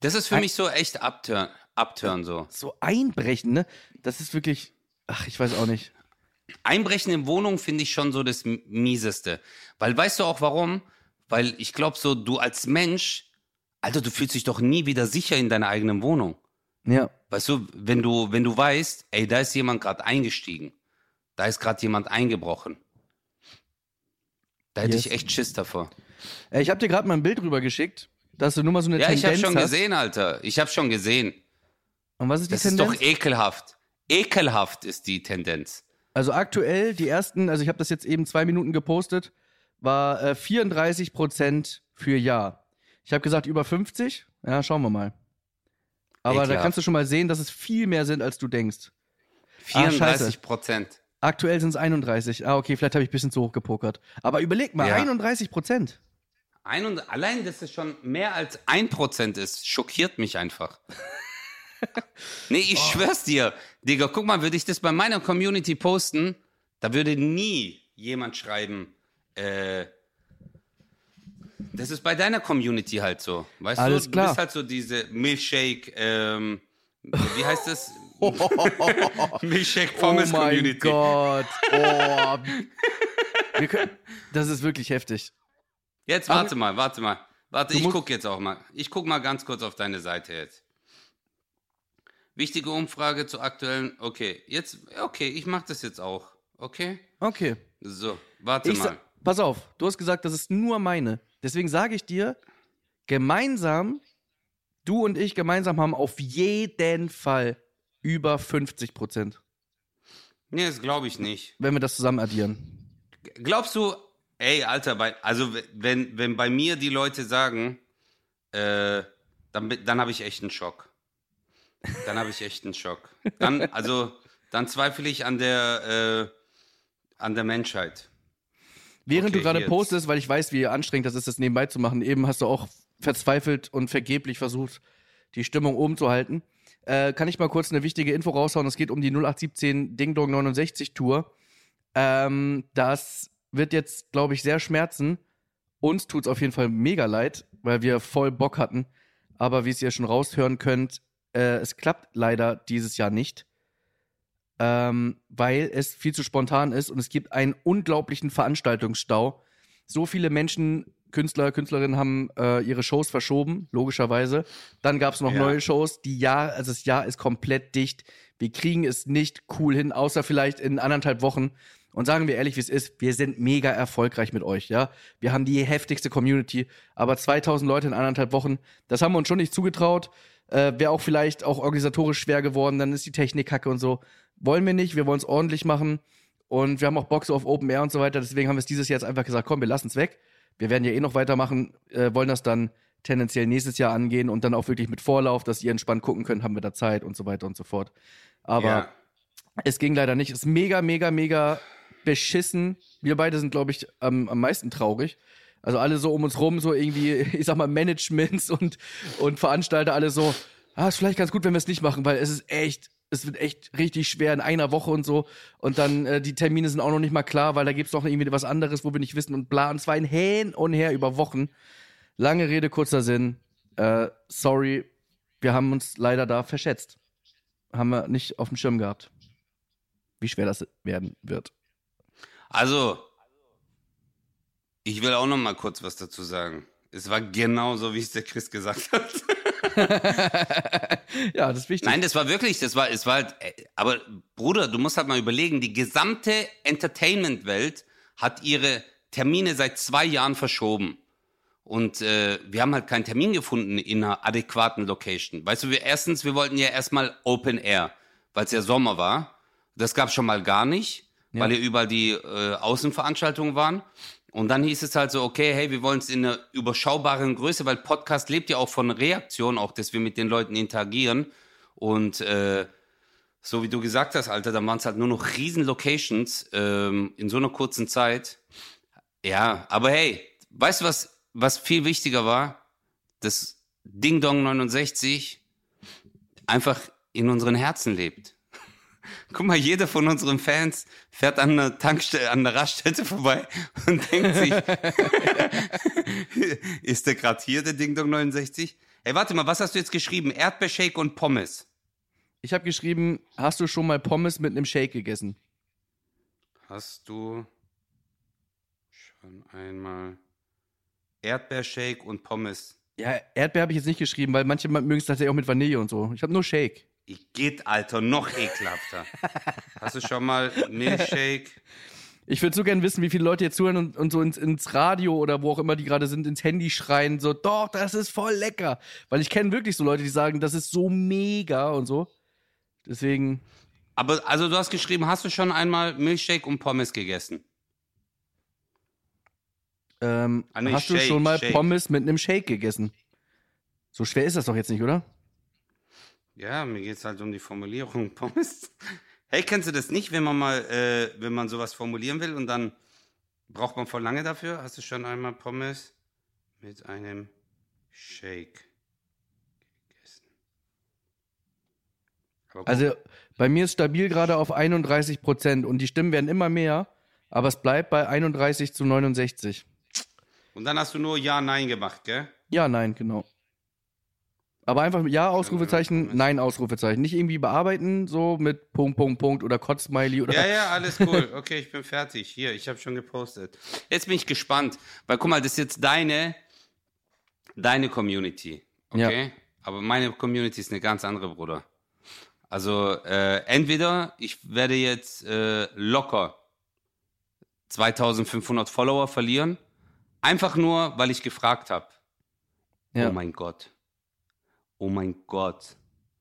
Das ist für Ein- mich so echt Abturn. abtören so. So einbrechen, ne? Das ist wirklich, ach, ich weiß auch nicht. Einbrechen in Wohnung finde ich schon so das Mieseste. Weil weißt du auch warum? Weil ich glaube so, du als Mensch, Alter, du fühlst dich doch nie wieder sicher in deiner eigenen Wohnung. Ja. Weißt du, wenn du, wenn du weißt, ey, da ist jemand gerade eingestiegen, da ist gerade jemand eingebrochen. Da hätte Yes. ich echt Schiss davor. Ich habe dir gerade mal ein Bild rüber geschickt, dass du nur mal so eine Ja, ich Tendenz habe schon hast. gesehen, Alter. Ich habe schon gesehen. Und was ist die Das ist Tendenz? doch ekelhaft. Ekelhaft ist die Tendenz. Also aktuell, die ersten, also ich habe das jetzt eben zwei Minuten gepostet, war äh, 34 Prozent für Ja. Ich habe gesagt über 50. Ja, schauen wir mal. Aber da Ekelhaft. kannst du schon mal sehen, dass es viel mehr sind, als du denkst. Ah, 34 Prozent. Aktuell sind es 31. Ah, okay, vielleicht habe ich ein bisschen zu hoch gepokert. Aber überleg mal, Ja. 31 Prozent. Ein und allein, dass es schon mehr als ein Prozent ist, schockiert mich einfach. nee, ich schwör's dir. Digga, guck mal, würde ich das bei meiner Community posten, da würde nie jemand schreiben, äh, das ist bei deiner Community halt so. Weißt Alles du, klar. du bist halt so diese Milkshake, ähm, wie heißt das? Milkshake Pommes oh mein Community. Gott. Oh. Können, das ist wirklich heftig. Jetzt Aber- warte mal, warte mal. Warte, ich musst- guck jetzt auch mal. Ich guck mal ganz kurz auf deine Seite jetzt. Wichtige Umfrage zu aktuellen. Okay, jetzt, okay, ich mach das jetzt auch. Okay? Okay. So, warte Ich mal. pass auf, du hast gesagt, das ist nur meine. Deswegen sage ich dir, gemeinsam, du und ich gemeinsam haben auf jeden Fall über 50 Prozent, Nee, das glaube ich nicht. wenn wir das zusammen addieren. Glaubst du, ey, Alter, bei, also wenn, wenn bei mir die Leute sagen, äh, dann, dann habe ich echt einen Schock. Dann habe ich echt einen Schock. Dann, also, dann zweifle ich an der, äh, an der Menschheit. Während Okay, du gerade postest, weil ich weiß, wie anstrengend das ist, das nebenbei zu machen, eben hast du auch verzweifelt und vergeblich versucht, die Stimmung oben zu halten. Äh, kann ich mal kurz eine wichtige Info raushauen? Es geht um die 0817 Ding Dong 69 Tour. Ähm, das wird jetzt, glaube ich, sehr schmerzen. Uns tut's auf jeden Fall mega leid, weil wir voll Bock hatten. Aber wie es ihr schon raushören könnt, äh, es klappt leider dieses Jahr nicht ähm, weil es viel zu spontan ist und es gibt einen unglaublichen Veranstaltungsstau. So viele Menschen, Künstler, Künstlerinnen haben äh, ihre Shows verschoben, logischerweise. Dann gab es noch Ja. neue Shows. Die Jahr, also das Jahr ist komplett dicht. Wir kriegen es nicht cool hin, außer vielleicht in anderthalb Wochen. Und sagen wir ehrlich, wie es ist, wir sind mega erfolgreich mit euch, ja. Wir haben die heftigste Community, aber 2000 Leute in anderthalb Wochen, das haben wir uns schon nicht zugetraut. Äh, Wäre auch vielleicht auch organisatorisch schwer geworden, dann ist die Technik kacke und so. Wollen wir nicht, wir wollen es ordentlich machen und wir haben auch Bock so auf Open Air und so weiter, deswegen haben wir es dieses Jahr jetzt einfach gesagt, komm, wir lassen es weg. Wir werden ja eh noch weitermachen, äh, wollen das dann tendenziell nächstes Jahr angehen und dann auch wirklich mit Vorlauf, dass ihr entspannt gucken könnt, haben wir da Zeit und so weiter und so fort. Aber ja. es ging leider nicht. Es ist mega, mega, mega beschissen. Wir beide sind, glaube ich, am, am meisten traurig. Also alle so um uns rum, so irgendwie, ich sag mal, Managements und, und Veranstalter, alle so, ah, ist vielleicht ganz gut, wenn wir es nicht machen, weil es ist echt, es wird echt richtig schwer in einer Woche und so. Und dann äh, die Termine sind auch noch nicht mal klar, weil da gibt's noch irgendwie was anderes, wo wir nicht wissen und bla. Und zwar ein Hin und Her über Wochen. Lange Rede, kurzer Sinn. Äh, sorry, wir haben uns leider da verschätzt. Haben wir nicht auf dem Schirm gehabt. Wie schwer das werden wird. Also, ich will auch noch mal kurz was dazu sagen. Es war genau so, wie es der Chris gesagt hat. ja, das ist wichtig. Nein, das war wirklich, das war, es war halt, aber Bruder, du musst halt mal überlegen, die gesamte Entertainment-Welt hat ihre Termine seit zwei Jahren verschoben. Und äh, wir haben halt keinen Termin gefunden in einer adäquaten Location. Weißt du, wir erstens, wir wollten ja erstmal Open Air, weil es ja Sommer war. Das gab schon mal gar nicht, weil ja überall die äh, Außenveranstaltungen waren. Und dann hieß es halt so, okay, hey, wir wollen es in einer überschaubaren Größe, weil Podcast lebt ja auch von Reaktion, auch dass wir mit den Leuten interagieren. Und äh, so wie du gesagt hast, Alter, dann waren es halt nur noch riesen Locations ähm, in so einer kurzen Zeit. Ja, aber hey, weißt du, was, was viel wichtiger war? Das Ding Dong 69 einfach in unseren Herzen lebt. Guck mal, jeder von unseren Fans fährt an einer Tankstelle, an einer Raststätte vorbei und denkt sich, ist der gerade hier, der Ding Dong 69? Ey, warte mal, was hast du jetzt geschrieben? Erdbeershake und Pommes. Ich habe geschrieben, hast du schon mal Pommes mit einem Shake gegessen? Hast du schon einmal Erdbeershake und Pommes? Ja, Erdbeer habe ich jetzt nicht geschrieben, weil manche mögen es tatsächlich auch mit Vanille und so. Ich habe nur Shake. Ich geht, Alter, noch ekelhafter. Hast du schon mal Milchshake? Ich würde so gern wissen, wie viele Leute jetzt zuhören und, und so ins, ins Radio oder wo auch immer die gerade sind, ins Handy schreien, so, doch, das ist voll lecker. Weil ich kenne wirklich so Leute, die sagen, das ist so mega und so. Deswegen. Aber, also du hast geschrieben, hast du schon einmal Milchshake und Pommes gegessen? Ähm, Ah, nee, hast du Shake, schon mal Shake. Pommes mit einem Shake gegessen? So schwer ist das doch jetzt nicht, oder? Ja, mir geht's halt um die Formulierung Pommes. Hey, kennst du das nicht, wenn man mal, äh, wenn man sowas formulieren will und dann braucht man voll lange dafür? Hast du schon einmal Pommes mit einem Shake gegessen? Also bei mir ist stabil gerade auf 31 Prozent und die Stimmen werden immer mehr, aber es bleibt bei 31 zu 69. und dann hast du nur Ja, Nein gemacht, gell? Ja, nein, genau. Aber einfach Ja, Ausrufezeichen, Nein, Ausrufezeichen. Nicht irgendwie bearbeiten, so mit Punkt, Punkt, Punkt oder Kotzsmiley oder. Ja, ja, alles cool. Okay, ich bin fertig. Hier, ich habe schon gepostet. Jetzt bin ich gespannt, weil guck mal, das ist jetzt deine, deine Community, okay? Aber meine Community ist eine ganz andere, Bruder. Also äh, entweder ich werde jetzt äh, locker 2500 Follower verlieren, einfach nur, weil ich gefragt habe. Ja. Oh mein Gott. Oh mein Gott.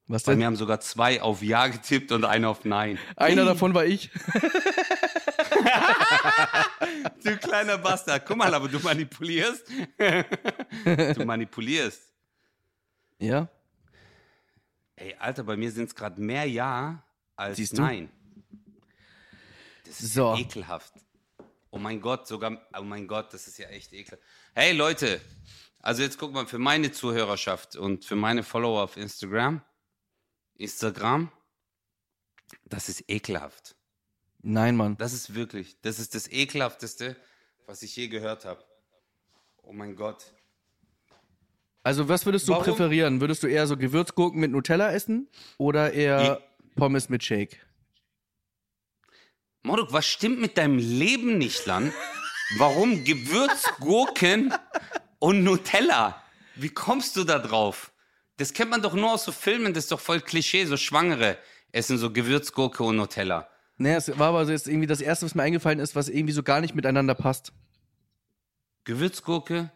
Was Bei denn? mir haben sogar zwei auf Ja getippt und einer auf Nein. Einer davon war ich. Du kleiner Bastard. Guck mal, aber du manipulierst. Du manipulierst. Ja. Ey, Alter, bei mir sind es gerade mehr Ja als Siehst du? Nein. Das ist So. ja ekelhaft. Oh mein Gott, sogar, oh mein Gott, das ist ja echt ekelhaft. Hey Leute, also jetzt guck mal, für meine Zuhörerschaft und für meine Follower auf Instagram, Instagram, das ist ekelhaft. Nein, Mann. Das ist wirklich, das ist das ekelhafteste, was ich je gehört habe. Oh mein Gott. Also, was würdest du Warum? präferieren? Würdest du eher so Gewürzgurken mit Nutella essen oder eher Pommes mit Shake? Moruk, was stimmt mit deinem Leben nicht, Lan? Warum Gewürzgurken und Nutella? Wie kommst du da drauf? Das kennt man doch nur aus so Filmen, das ist doch voll Klischee, so Schwangere essen so Gewürzgurke und Nutella. Naja, es war aber so jetzt irgendwie das erste, was mir eingefallen ist, was irgendwie so gar nicht miteinander passt. Gewürzgurke?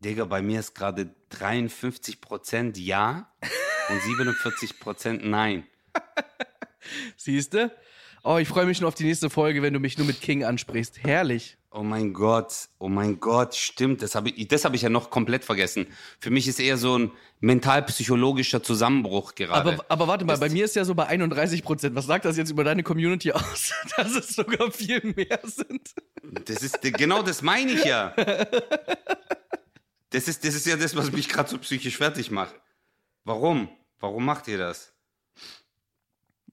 Digga, bei mir ist gerade 53% Ja und 47% Nein. Siehste? Oh, ich freue mich schon auf die nächste Folge, wenn du mich nur mit King ansprichst. Herrlich. Oh mein Gott, oh mein Gott, stimmt, das habe ich, das habe ich ja noch komplett vergessen. Für mich ist eher so ein mental-psychologischer Zusammenbruch gerade. Aber, aber warte mal, Das- bei mir ist ja so bei 31 Prozent. Was sagt das jetzt über deine Community aus? Dass es sogar viel mehr sind. Das ist genau das meine ich ja. Das ist, das ist ja das, was mich gerade so psychisch fertig macht. Warum? Warum macht ihr das?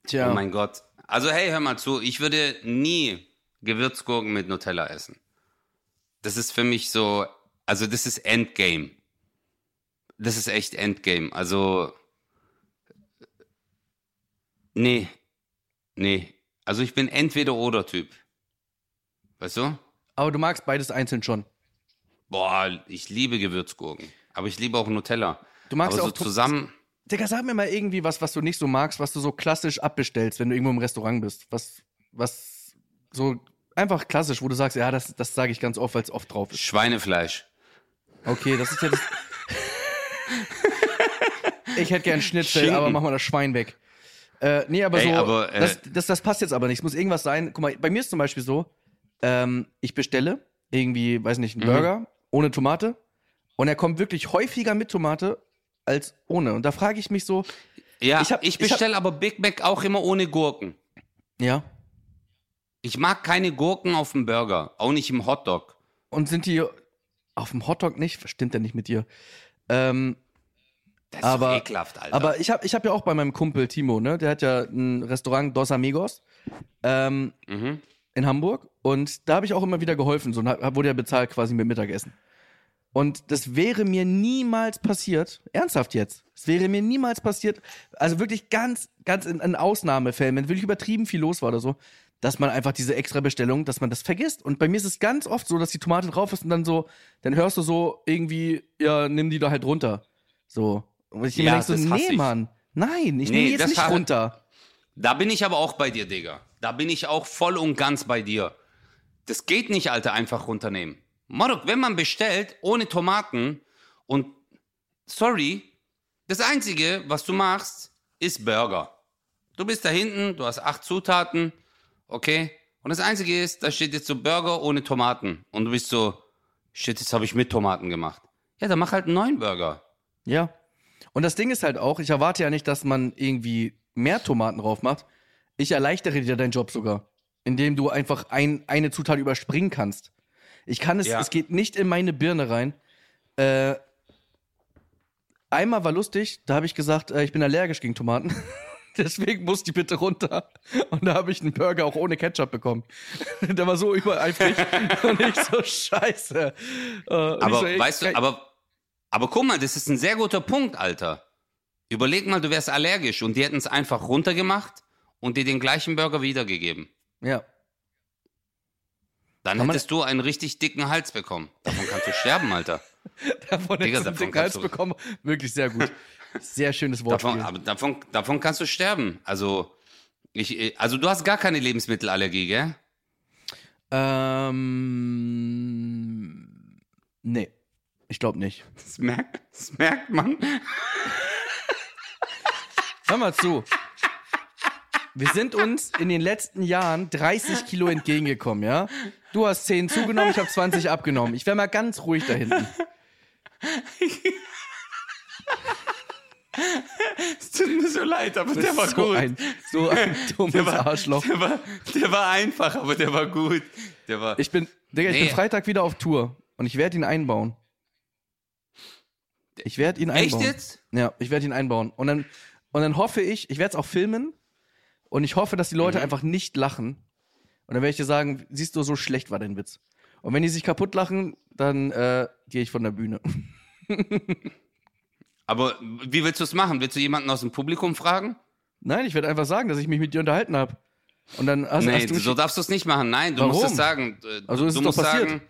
Tja, Oh mein Gott. Also hey, hör mal zu, ich würde nie Gewürzgurken mit Nutella essen. Das ist für mich so, also das ist Endgame. Das ist echt Endgame. Also nee, nee. Also ich bin entweder oder Typ. Weißt du? aber du magst beides einzeln schon. Boah, ich liebe Gewürzgurken. Aber ich liebe auch Nutella. Du magst aber auch so zusammen. Digga, sag mir mal irgendwie was, was du nicht so magst, was du so klassisch abbestellst, wenn du irgendwo im Restaurant bist. Was, was so einfach klassisch, wo du sagst, ja, das, das sage ich ganz oft, weil es oft drauf ist. Schweinefleisch. Okay, das ist ja das. ich hätte gern Schnitzel, Schinken. aber mach mal das Schwein weg. Äh, nee, aber Ey, so, aber, äh, das, das, das passt jetzt aber nicht. Es muss irgendwas sein. Guck mal, bei mir ist zum Beispiel so, ähm, ich bestelle irgendwie, weiß nicht, einen Mhm. Burger ohne Tomate und er kommt wirklich häufiger mit Tomate als ohne. Und da frage ich mich so, Ja, Ich hab- ich bestelle aber Big Mac auch immer ohne Gurken. ja, Ich mag keine Gurken auf dem Burger, auch nicht im Hotdog. und sind die auf dem Hotdog nicht? Stimmt ja nicht mit dir. Ähm, Das ist Aber- ekelhaft, Alter. Aber ich habe ich hab ja auch bei meinem Kumpel Timo, ne? Der hat ja ein Restaurant Dos Amigos ähm, mhm. in Hamburg und da habe ich auch immer wieder geholfen. So wurde ja bezahlt quasi mit Mittagessen. Und das wäre mir niemals passiert. Ernsthaft jetzt. Es wäre mir niemals passiert. Also wirklich ganz, ganz in, in Ausnahmefällen, wenn wirklich übertrieben viel los war oder so, dass man einfach diese extra Bestellung, dass man das vergisst. Und bei mir ist es ganz oft so, dass die Tomate drauf ist und dann so, dann hörst du so irgendwie, ja, nimm die da halt runter. So. Und ich Ja, mir denk so, nee, ich. Mann. Nein, ich Nee, nehme jetzt das nicht hasse- runter. Da bin ich aber auch bei dir, Digga. Da bin ich auch voll und ganz bei dir. Das geht nicht, Alter, einfach runternehmen. Marok, wenn man bestellt ohne Tomaten und sorry, das Einzige, was du machst, ist Burger. Du bist da hinten, du hast acht Zutaten, okay? Und das Einzige ist, da steht jetzt so Burger ohne Tomaten. Und du bist so, shit, jetzt habe ich mit Tomaten gemacht. Ja, dann mach halt einen neuen Burger. Ja. Und das Ding ist halt auch, ich erwarte ja nicht, dass man irgendwie mehr Tomaten drauf macht. Ich erleichtere dir deinen Job sogar, indem du einfach ein, eine Zutat überspringen kannst. Ich kann es, Ja. es geht nicht in meine Birne rein. Äh, einmal war lustig, da habe ich gesagt, äh, ich bin allergisch gegen Tomaten. Deswegen muss die bitte runter. Und da habe ich einen Burger auch ohne Ketchup bekommen. Der war so übereifrig. und ich so, scheiße. Äh, Aber so, ey, weißt du, aber, aber guck mal, das ist ein sehr guter Punkt, Alter. Überleg mal, du wärst allergisch und die hätten es einfach runtergemacht und dir den gleichen Burger wiedergegeben. Ja. Dann Kann hättest du einen richtig dicken Hals bekommen. Davon kannst du sterben, Alter. Davon Digga, hättest du einen dicken Hals bekommen. Wirklich sehr gut. Sehr schönes Wortspiel. Davon, aber davon, davon kannst du sterben. Also, ich, also du hast gar keine Lebensmittelallergie, gell? Ähm, nee, ich glaube nicht. Das merkt, das merkt man. Hör mal zu. Wir sind uns in den letzten Jahren 30 Kilo entgegengekommen, ja? Du hast 10 zugenommen, ich habe 20 abgenommen. Ich wäre mal ganz ruhig da hinten. Es tut mir so leid, aber der war so gut. ein, so ein dummes der war, Arschloch. Der war, der war einfach, aber der war gut. Der war, Ich bin, Digga, ich Nee. bin Freitag wieder auf Tour und ich werde ihn einbauen. Ich werde ihn Echt einbauen. jetzt? Ja, ich werde ihn einbauen. Und dann, und dann hoffe ich, ich werde es auch filmen und ich hoffe, dass die Leute einfach nicht lachen. Und dann werde ich dir sagen, siehst du, so schlecht war dein Witz. Und wenn die sich kaputt lachen, dann äh, gehe ich von der Bühne. Aber wie willst du es machen? Willst du jemanden aus dem Publikum fragen? Nein, ich werde einfach sagen, dass ich mich mit dir unterhalten habe. Und dann hast, nee, hast du so darfst du es nicht machen. Nein, du Warum? musst es sagen. Also ist du es musst doch passiert. sagen,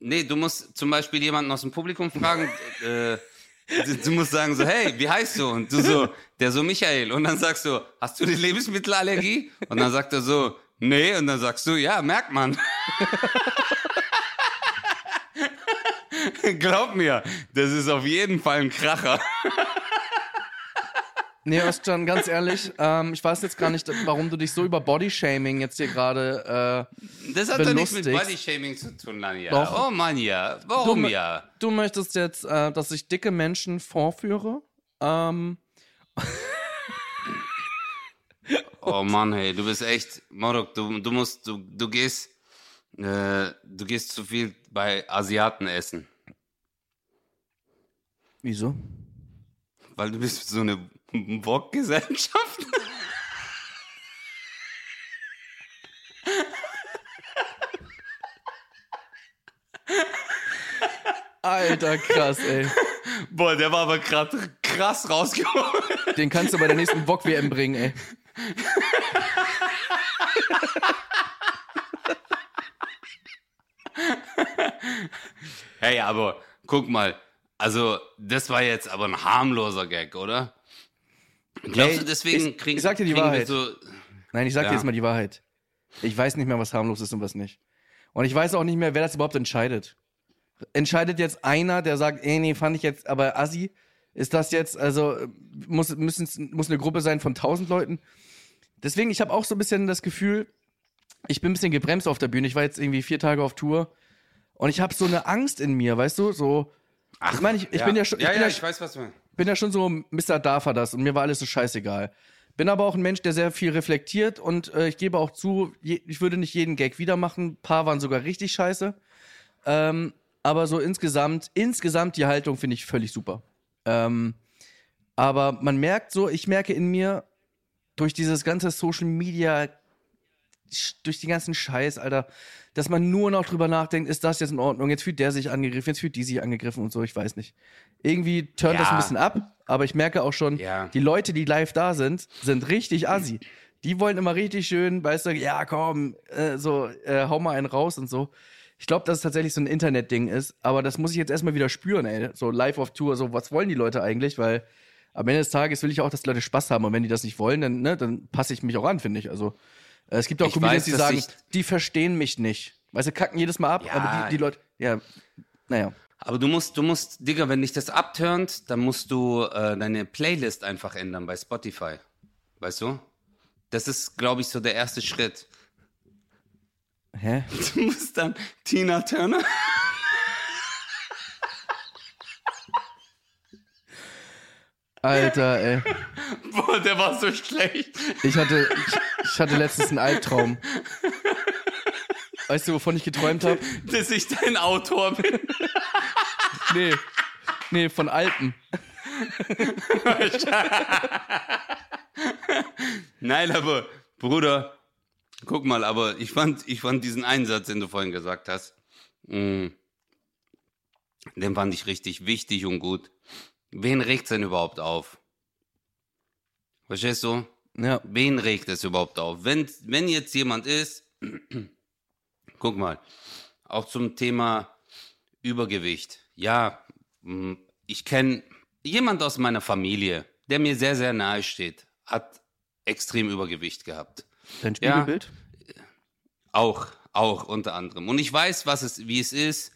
nee, du musst zum Beispiel jemanden aus dem Publikum fragen. äh, du, du musst sagen so, hey, wie heißt du? Und du so, der so Michael. Und dann sagst du, hast du die Lebensmittelallergie? Und dann sagt er so, nee. Und dann sagst du, ja, merkt man. Glaub mir, das ist auf jeden Fall ein Kracher. Nee, Özcan, ganz ehrlich, ähm, ich weiß jetzt gar nicht, warum du dich so über Bodyshaming jetzt hier gerade. Äh, Das hat doch nichts mit Belustigst. Bodyshaming zu tun, Lanja. Doch. Oh Mann, ja. Warum du, ja? du möchtest jetzt, äh, dass ich dicke Menschen vorführe? Ähm, Oh Mann, hey, du bist echt, Morok, du, du musst, du, du gehst, äh, du gehst zu viel bei Asiaten essen. wieso? Weil du bist so eine Wok-Gesellschaft. Alter, krass, ey. Boah, der war aber gerade krass rausgeholt. Den kannst du bei der nächsten Bock-WM bringen, ey. Hey, aber guck mal, also das war jetzt aber ein harmloser Gag, oder? Glaubst du, deswegen ich- kriegen, ich sag dir die Wahrheit. so... Nein, ich sag Ja. dir jetzt mal die Wahrheit. Ich weiß nicht mehr, was harmlos ist und was nicht. Und ich weiß auch nicht mehr, wer das überhaupt entscheidet. Entscheidet jetzt einer, der sagt, ey, nee, fand ich jetzt, aber Assi, ist das jetzt, also muss, müssen, muss eine Gruppe sein von tausend Leuten? Deswegen, ich habe auch so ein bisschen das Gefühl, ich bin ein bisschen gebremst auf der Bühne. Ich war jetzt irgendwie vier Tage auf Tour und ich habe so eine Angst in mir, weißt du, so. Ach, ich meine, ich, ich bin ja schon, ich ja, bin ja, ja, ich weiß, was du meinst. bin ja schon so Mr. Darfer das und mir war alles so scheißegal. Bin aber auch ein Mensch, der sehr viel reflektiert und äh, ich gebe auch zu, je, ich würde nicht jeden Gag wieder machen. Ein paar waren sogar richtig scheiße. Ähm, aber so insgesamt, insgesamt die Haltung finde ich völlig super. Ähm, aber man merkt so, ich merke in mir durch dieses ganze Social Media durch den ganzen Scheiß, Alter, dass man nur noch drüber nachdenkt, ist das jetzt in Ordnung? Jetzt fühlt der sich angegriffen, jetzt fühlt die sich angegriffen und so, ich weiß nicht. Irgendwie turnt das Ja. ein bisschen ab, aber ich merke auch schon, Ja. die Leute, die live da sind, sind richtig assi. Die wollen immer richtig schön, weißt du, ja komm, äh, so, äh, hau mal einen raus und so. Ich glaube, dass es tatsächlich so ein Internet-Ding ist, aber das muss ich jetzt erstmal wieder spüren, ey. So live auf Tour, so, was wollen die Leute eigentlich? Weil am Ende des Tages will ich auch, dass die Leute Spaß haben und wenn die das nicht wollen, dann, ne, dann passe ich mich auch an, finde ich. Also, äh, es gibt auch Ich Comedians, weiß, die sagen, die verstehen mich nicht. Weißt du, kacken jedes Mal ab, Ja. aber die, die Leute, ja, naja. Aber du musst, du musst, Digga, wenn dich das abturnt, dann musst du äh, deine Playlist einfach ändern bei Spotify. Weißt du? Das ist, glaube ich, so der erste Schritt. Hä? Du musst dann Tina Turner. Alter, ey. Boah, der war so schlecht. Ich hatte, ich, ich hatte letztens einen Albtraum. Weißt du, wovon ich geträumt habe? Dass ich dein Autor bin. Nee. Nee, von Alpen. Nein, aber, Bruder, guck mal, aber ich fand, ich fand diesen Einsatz, den du vorhin gesagt hast, mh, den fand ich richtig wichtig und gut. Wen regt's denn überhaupt auf? Verstehst du? Ja. Wen regt es überhaupt auf? Wenn, wenn jetzt jemand ist, guck mal, auch zum Thema Übergewicht. Ja, mh, ich kenne jemand aus meiner Familie, der mir sehr, sehr nahe steht, hat extrem Übergewicht gehabt. Dein Ja. Spiegelbild? Auch, auch unter anderem. Und ich weiß, was es, wie es ist,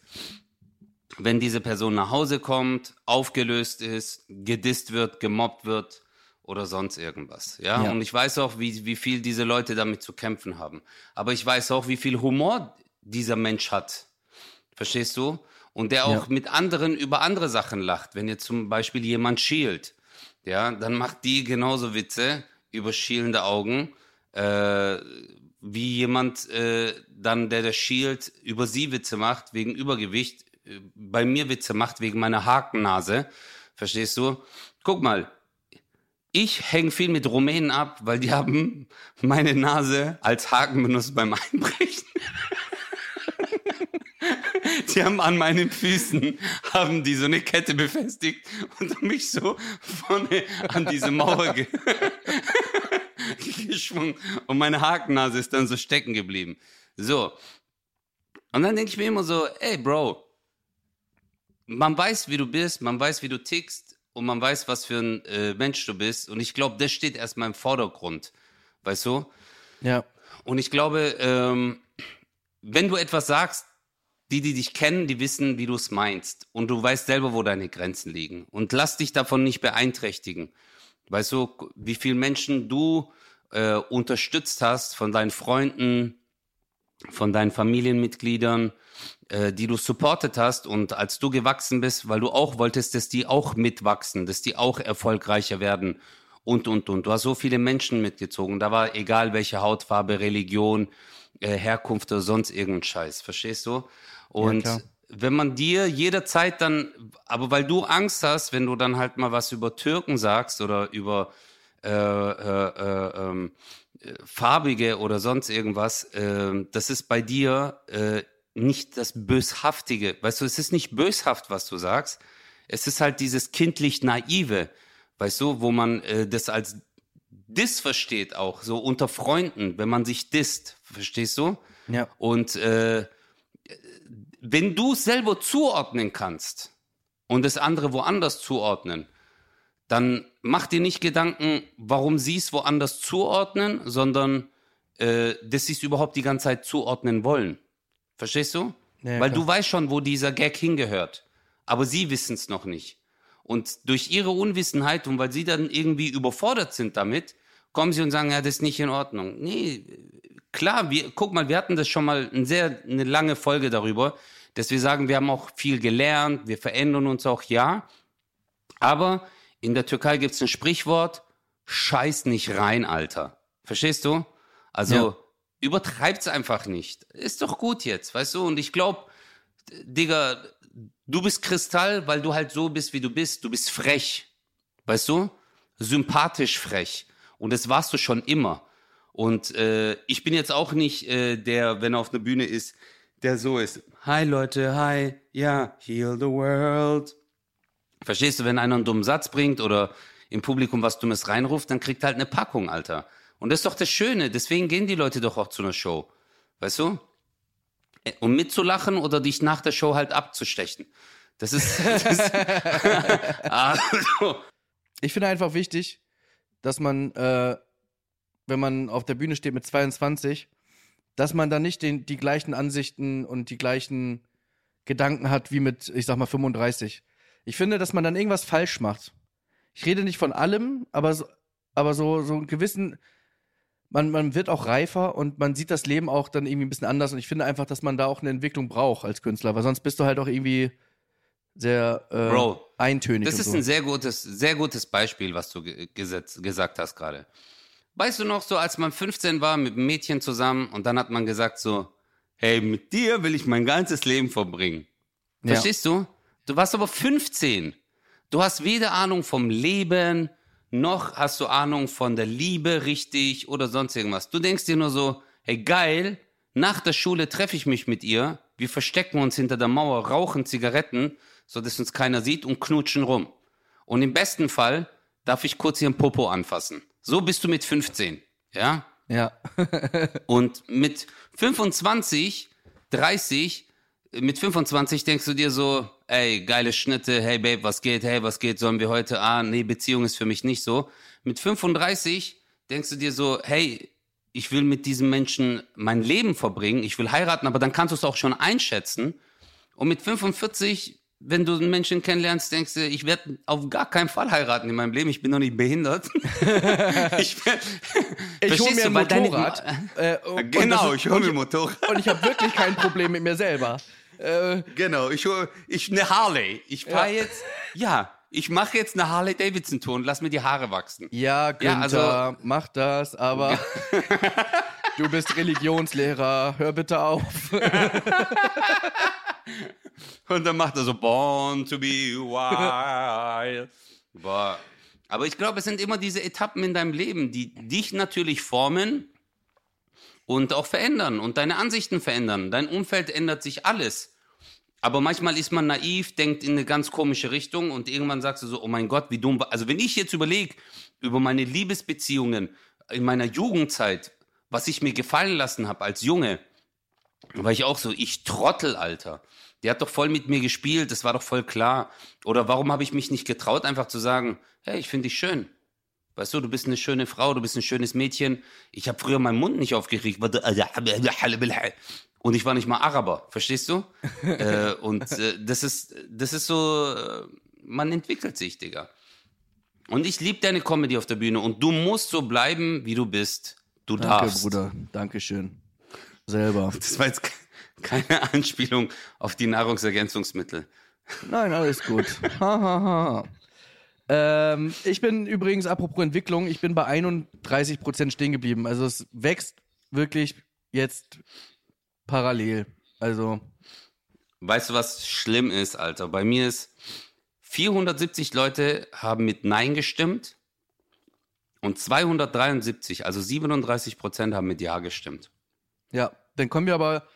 wenn diese Person nach Hause kommt, aufgelöst ist, gedisst wird, gemobbt wird oder sonst irgendwas. Ja, Ja. und ich weiß auch, wie, wie viel diese Leute damit zu kämpfen haben. Aber ich weiß auch, wie viel Humor dieser Mensch hat. Verstehst du? Und der auch Ja. mit anderen über andere Sachen lacht. Wenn jetzt zum Beispiel jemand schielt, ja, dann macht die genauso Witze über schielende Augen, äh, wie jemand äh, dann, der das schielt, über sie Witze macht wegen Übergewicht, bei mir Witze macht wegen meiner Hakennase. Verstehst du? Guck mal, ich hänge viel mit Rumänen ab, weil die haben meine Nase als Haken benutzt beim Einbrechen. Die haben an meinen Füßen, haben die so eine Kette befestigt und mich so vorne an diese Mauer ge geschwungen. Und meine Hakennase ist dann so stecken geblieben. So. Und dann denke ich mir immer so, ey Bro, man weiß, wie du bist, man weiß, wie du tickst und man weiß, was für ein äh, Mensch du bist. Und ich glaube, das steht erstmal im Vordergrund. Weißt du? Ja. Und ich glaube, ähm, wenn du etwas sagst, die, die dich kennen, die wissen, wie du es meinst. Und du weißt selber, wo deine Grenzen liegen. Und lass dich davon nicht beeinträchtigen. Weißt du, wie viele Menschen du äh, unterstützt hast von deinen Freunden, von deinen Familienmitgliedern, äh, die du supportet hast und als du gewachsen bist, weil du auch wolltest, dass die auch mitwachsen, dass die auch erfolgreicher werden und, und, und. Du hast so viele Menschen mitgezogen. Da war egal welche Hautfarbe, Religion, äh, Herkunft oder sonst irgendein Scheiß. Verstehst du? Und klar. wenn man dir jederzeit dann, aber weil du Angst hast, wenn du dann halt mal was über Türken sagst oder über äh, äh, äh, ähm, äh, farbige oder sonst irgendwas, äh, das ist bei dir äh, nicht das Böshaftige. Weißt du, es ist nicht böshaft, was du sagst. Es ist halt dieses kindlich Naive, weißt du, wo man äh, das als Diss versteht auch, so unter Freunden, wenn man sich disst, verstehst du? Ja. Und äh, wenn du es selber zuordnen kannst und das andere woanders zuordnen, dann mach dir nicht Gedanken, warum sie es woanders zuordnen, sondern äh, dass sie es überhaupt die ganze Zeit zuordnen wollen. Verstehst du? Ja, Weil klar. du weißt schon, wo dieser Gag hingehört. Aber sie wissen es noch nicht. Und durch ihre Unwissenheit und weil sie dann irgendwie überfordert sind damit, kommen sie und sagen, ja, das ist nicht in Ordnung. Nee, klar, wir, guck mal, wir hatten das schon mal eine sehr, eine lange Folge darüber, dass wir sagen, wir haben auch viel gelernt, wir verändern uns auch, ja. Aber in der Türkei gibt es ein Sprichwort, scheiß nicht rein, Alter. Verstehst du? Also Ja. übertreibt's einfach nicht. Ist doch gut jetzt, weißt du? Und ich glaube, Digga, du bist Kristall, weil du halt so bist, wie du bist. Du bist frech. Weißt du? Sympathisch frech. Und das warst du schon immer. Und äh, ich bin jetzt auch nicht äh, der, wenn er auf einer Bühne ist, der so ist. Hi Leute, hi, ja, heal the world. Verstehst du, wenn einer einen dummen Satz bringt oder im Publikum was Dummes reinruft, dann kriegt er halt eine Packung, Alter. Und das ist doch das Schöne, deswegen gehen die Leute doch auch zu einer Show. Weißt du? Äh, Um mitzulachen oder dich nach der Show halt abzustechen. Das ist. Das also, Ich finde einfach wichtig, dass man, äh, wenn man auf der Bühne steht mit 22, dass man dann nicht den, die gleichen Ansichten und die gleichen Gedanken hat wie mit, ich sag mal, 35. Ich finde, dass man dann irgendwas falsch macht. Ich rede nicht von allem, aber so, aber so, so einen gewissen, man, man wird auch reifer und man sieht das Leben auch dann irgendwie ein bisschen anders und ich finde einfach, dass man da auch eine Entwicklung braucht als Künstler, weil sonst bist du halt auch irgendwie sehr äh, Bro, eintönig. das ist so. ein sehr gutes, sehr gutes Beispiel, was du ge gesetz, gesagt hast gerade. Weißt du noch, so als man 15 war mit einem Mädchen zusammen und dann hat man gesagt so, hey, mit dir will ich mein ganzes Leben verbringen. Ja. Verstehst du? Du warst aber 15. Du hast weder Ahnung vom Leben, noch hast du Ahnung von der Liebe richtig oder sonst irgendwas. Du denkst dir nur so, hey geil, nach der Schule treffe ich mich mit ihr, wir verstecken uns hinter der Mauer, rauchen Zigaretten, so dass uns keiner sieht und knutschen rum. Und im besten Fall darf ich kurz ihren Popo anfassen. So bist du mit 15, ja? Ja. Und mit 25, 30, mit 25 denkst du dir so, ey, geile Schnitte, hey Babe, was geht, hey, was geht, sollen wir heute, ah, nee, Beziehung ist für mich nicht so. Mit 35 denkst du dir so, hey, ich will mit diesem Menschen mein Leben verbringen, ich will heiraten, aber dann kannst du es auch schon einschätzen. Und mit 45, wenn du einen Menschen kennenlernst, denkst du, ich werde auf gar keinen Fall heiraten in meinem Leben, ich bin noch nicht behindert. ich Ich hole mir ein weil deine- Motorrad. äh, Genau, ich hole mir ein Motorrad. Und ich habe wirklich kein Problem mit mir selber. Äh, Genau, ich hol, ich eine Harley. Ich fahr Ja. jetzt, ja, ich mache jetzt eine Harley Davidson Tour und lass mir die Haare wachsen. ja, Günther, also- mach das, aber du bist Religionslehrer, hör bitte auf. Und dann macht er so Born to be wild. Boah. Aber ich glaube, es sind immer diese Etappen in deinem Leben, die dich natürlich formen und auch verändern und deine Ansichten verändern. Dein Umfeld ändert sich alles. Aber manchmal ist man naiv, denkt in eine ganz komische Richtung und irgendwann sagst du so, oh mein Gott, wie dumm. Also wenn ich jetzt überlege über meine Liebesbeziehungen in meiner Jugendzeit, was ich mir gefallen lassen habe als Junge, war ich auch so, ich Trottel, Alter. Der hat doch voll mit mir gespielt, das war doch voll klar. Oder warum habe ich mich nicht getraut, einfach zu sagen, hey, ich finde dich schön. Weißt du, du bist eine schöne Frau, du bist ein schönes Mädchen. Ich habe früher meinen Mund nicht aufgeregt. weil du- Und ich war nicht mal Araber, verstehst du? äh, und äh, das ist, das ist so, äh, man entwickelt sich, Digga. Und ich liebe deine Comedy auf der Bühne und du musst so bleiben, wie du bist. Du Danke, darfst. Bruder. Dankeschön. Selber. Das war jetzt ke- keine Anspielung auf die Nahrungsergänzungsmittel. Nein, alles gut. Ha, ha, ha. Ähm, ich bin übrigens, apropos Entwicklung, ich bin bei 31% stehen geblieben. Also es wächst wirklich jetzt parallel. Also, Weißt du, was schlimm ist, Alter? Bei mir ist 470 Leute haben mit Nein gestimmt und 273, also 37 Prozent haben mit Ja gestimmt. ja, dann kommen wir aber,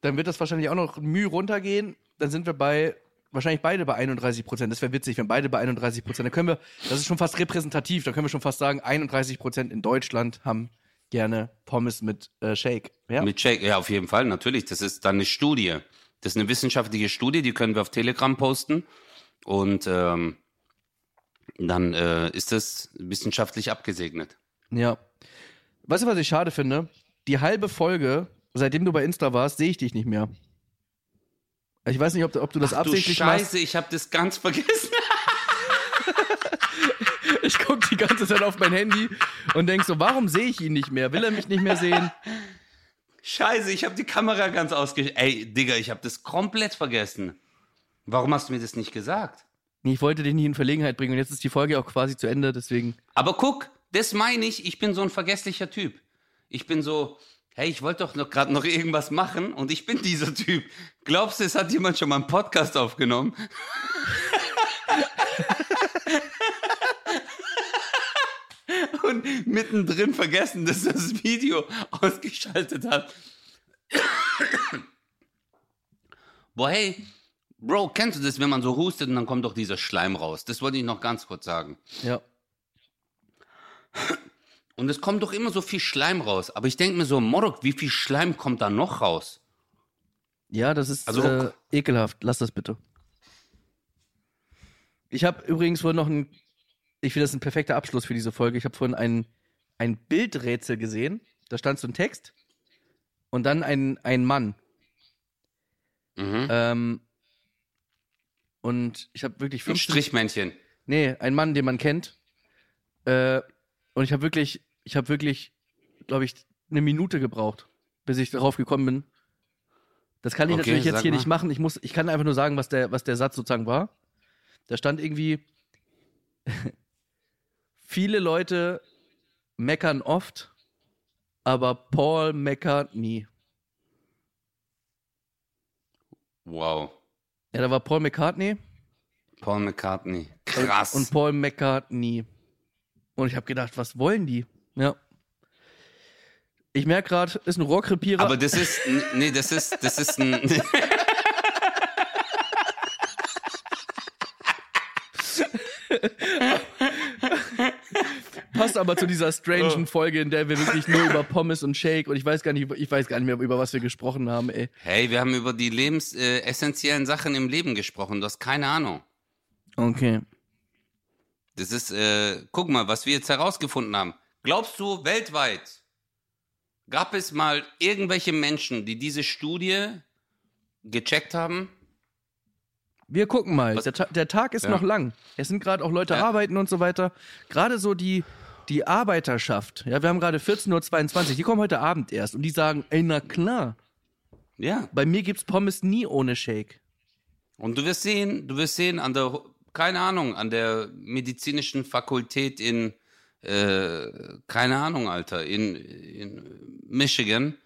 dann wird das wahrscheinlich auch noch Mühe runtergehen. Dann sind wir bei, wahrscheinlich beide bei 31%. Das wäre witzig, wenn beide bei 31%. Dann können wir, das ist schon fast repräsentativ, da können wir schon fast sagen, 31% in Deutschland haben gerne Pommes mit äh, Shake. Ja? Mit Shake, ja, auf jeden Fall, natürlich. Das ist dann eine Studie. Das ist eine wissenschaftliche Studie, die können wir auf Telegram posten. Und ähm, dann äh, ist das wissenschaftlich abgesegnet. Ja. Weißt du, was ich schade finde? Die halbe Folge, seitdem du bei Insta warst, sehe ich dich nicht mehr. Ich weiß nicht, ob du, ob du das Ach du absichtlich machst. Scheiße, ich habe das ganz vergessen. Ich gucke die ganze Zeit auf mein Handy und denk so, warum sehe ich ihn nicht mehr? Will er mich nicht mehr sehen? Scheiße, ich habe die Kamera ganz ausgeschaltet. Ey, Digga, ich habe das komplett vergessen. Warum hast du mir das nicht gesagt? Ich wollte dich nicht in Verlegenheit bringen und jetzt ist die Folge auch quasi zu Ende, deswegen. Aber guck, das meine ich, ich bin so ein vergesslicher Typ. Ich bin so, hey, ich wollte doch noch gerade noch irgendwas machen und ich bin dieser Typ. Glaubst du, es hat jemand schon mal einen Podcast aufgenommen? und mittendrin vergessen, dass das Video ausgeschaltet hat. Boah, hey, Bro, kennst du das, wenn man so hustet und dann kommt doch dieser Schleim raus? Das wollte ich noch ganz kurz sagen. Ja. Und es kommt doch immer so viel Schleim raus. Aber ich denke mir so, Morok, wie viel Schleim kommt da noch raus? Ja, das ist Also- äh, ekelhaft. Lass das bitte. Ich habe übrigens vorhin noch ein, ich finde das ein perfekter Abschluss für diese Folge. Ich habe vorhin ein, ein Bildrätsel gesehen. Da stand so ein Text und dann ein, ein Mann. Mhm. Ähm, und ich habe wirklich Ein 15, Strichmännchen. Nee, ein Mann, den man kennt. Äh, und ich habe wirklich, ich habe wirklich, glaube ich, eine Minute gebraucht, bis ich darauf gekommen bin. Das kann ich Okay, natürlich jetzt hier mal. nicht machen. Ich muss, ich kann einfach nur sagen, was der, was der Satz sozusagen war. Da stand irgendwie, viele Leute meckern oft, aber Paul meckert nie. Wow. Ja, da war Paul McCartney Paul McCartney. Krass. und Paul meckert nie. Und ich habe gedacht, was wollen die? Ja. Ich merke gerade, ist ein Rohrkrepierer. Aber das ist, nee, das ist, das ist ein, passt aber zu dieser Oh. strangen Folge, in der wir wirklich nur über Pommes und Shake und ich weiß gar nicht, ich weiß gar nicht mehr, über was wir gesprochen haben, ey. hey, wir haben über die lebensessentiellen äh, essentiellen Sachen im Leben gesprochen. Du hast keine Ahnung. Okay. Das ist, äh, guck mal, was wir jetzt herausgefunden haben. Glaubst du, weltweit gab es mal irgendwelche Menschen, die diese Studie gecheckt haben? Wir gucken mal. Der, Ta der Tag ist Ja. noch lang. Es sind gerade auch Leute Ja. arbeiten und so weiter. Gerade so die, die Arbeiterschaft. Ja, wir haben gerade 14.22 Uhr. Die kommen heute Abend erst und die sagen, ey, na klar. Ja. Bei mir gibt's Pommes nie ohne Shake. Und du wirst sehen, du wirst sehen, an der, keine Ahnung, an der medizinischen Fakultät in, äh, keine Ahnung, Alter, in, in Michigan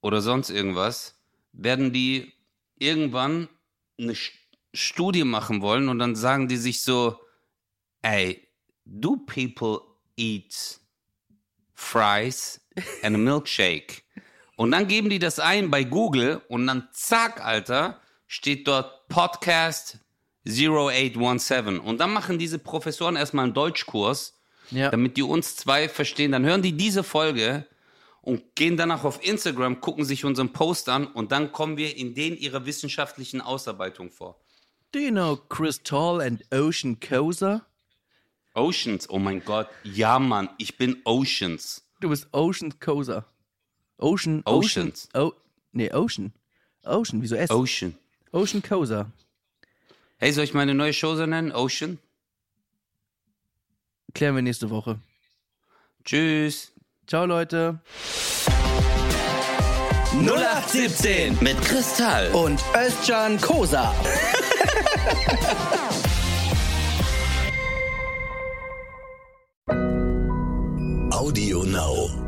oder sonst irgendwas, werden die irgendwann eine Studie machen wollen und dann sagen die sich so, ey, do people eat fries and a milkshake? Und dann geben die das ein bei Google und dann zack, Alter, steht dort Podcast 0817. Und dann machen diese Professoren erstmal einen Deutschkurs, Ja. damit die uns zwei verstehen. Dann hören die diese Folge und gehen danach auf Instagram, gucken sich unseren Post an und dann kommen wir in den ihrer wissenschaftlichen Ausarbeitung vor. Do you know Crystal and Ocean Koza? Oceans, oh mein Gott. Ja, Mann, ich bin Oceans. Du bist Ocean Koza. Ocean, Oceans. Ocean. Oh, nee, Ocean. Ocean, wieso S? Ocean. Ocean Koza. Hey, soll ich meine neue Show so nennen? Ocean? Klären wir nächste Woche. Tschüss. Ciao, Leute. 0817 Mit Kristall. und Özcan Kosa. Audio Now.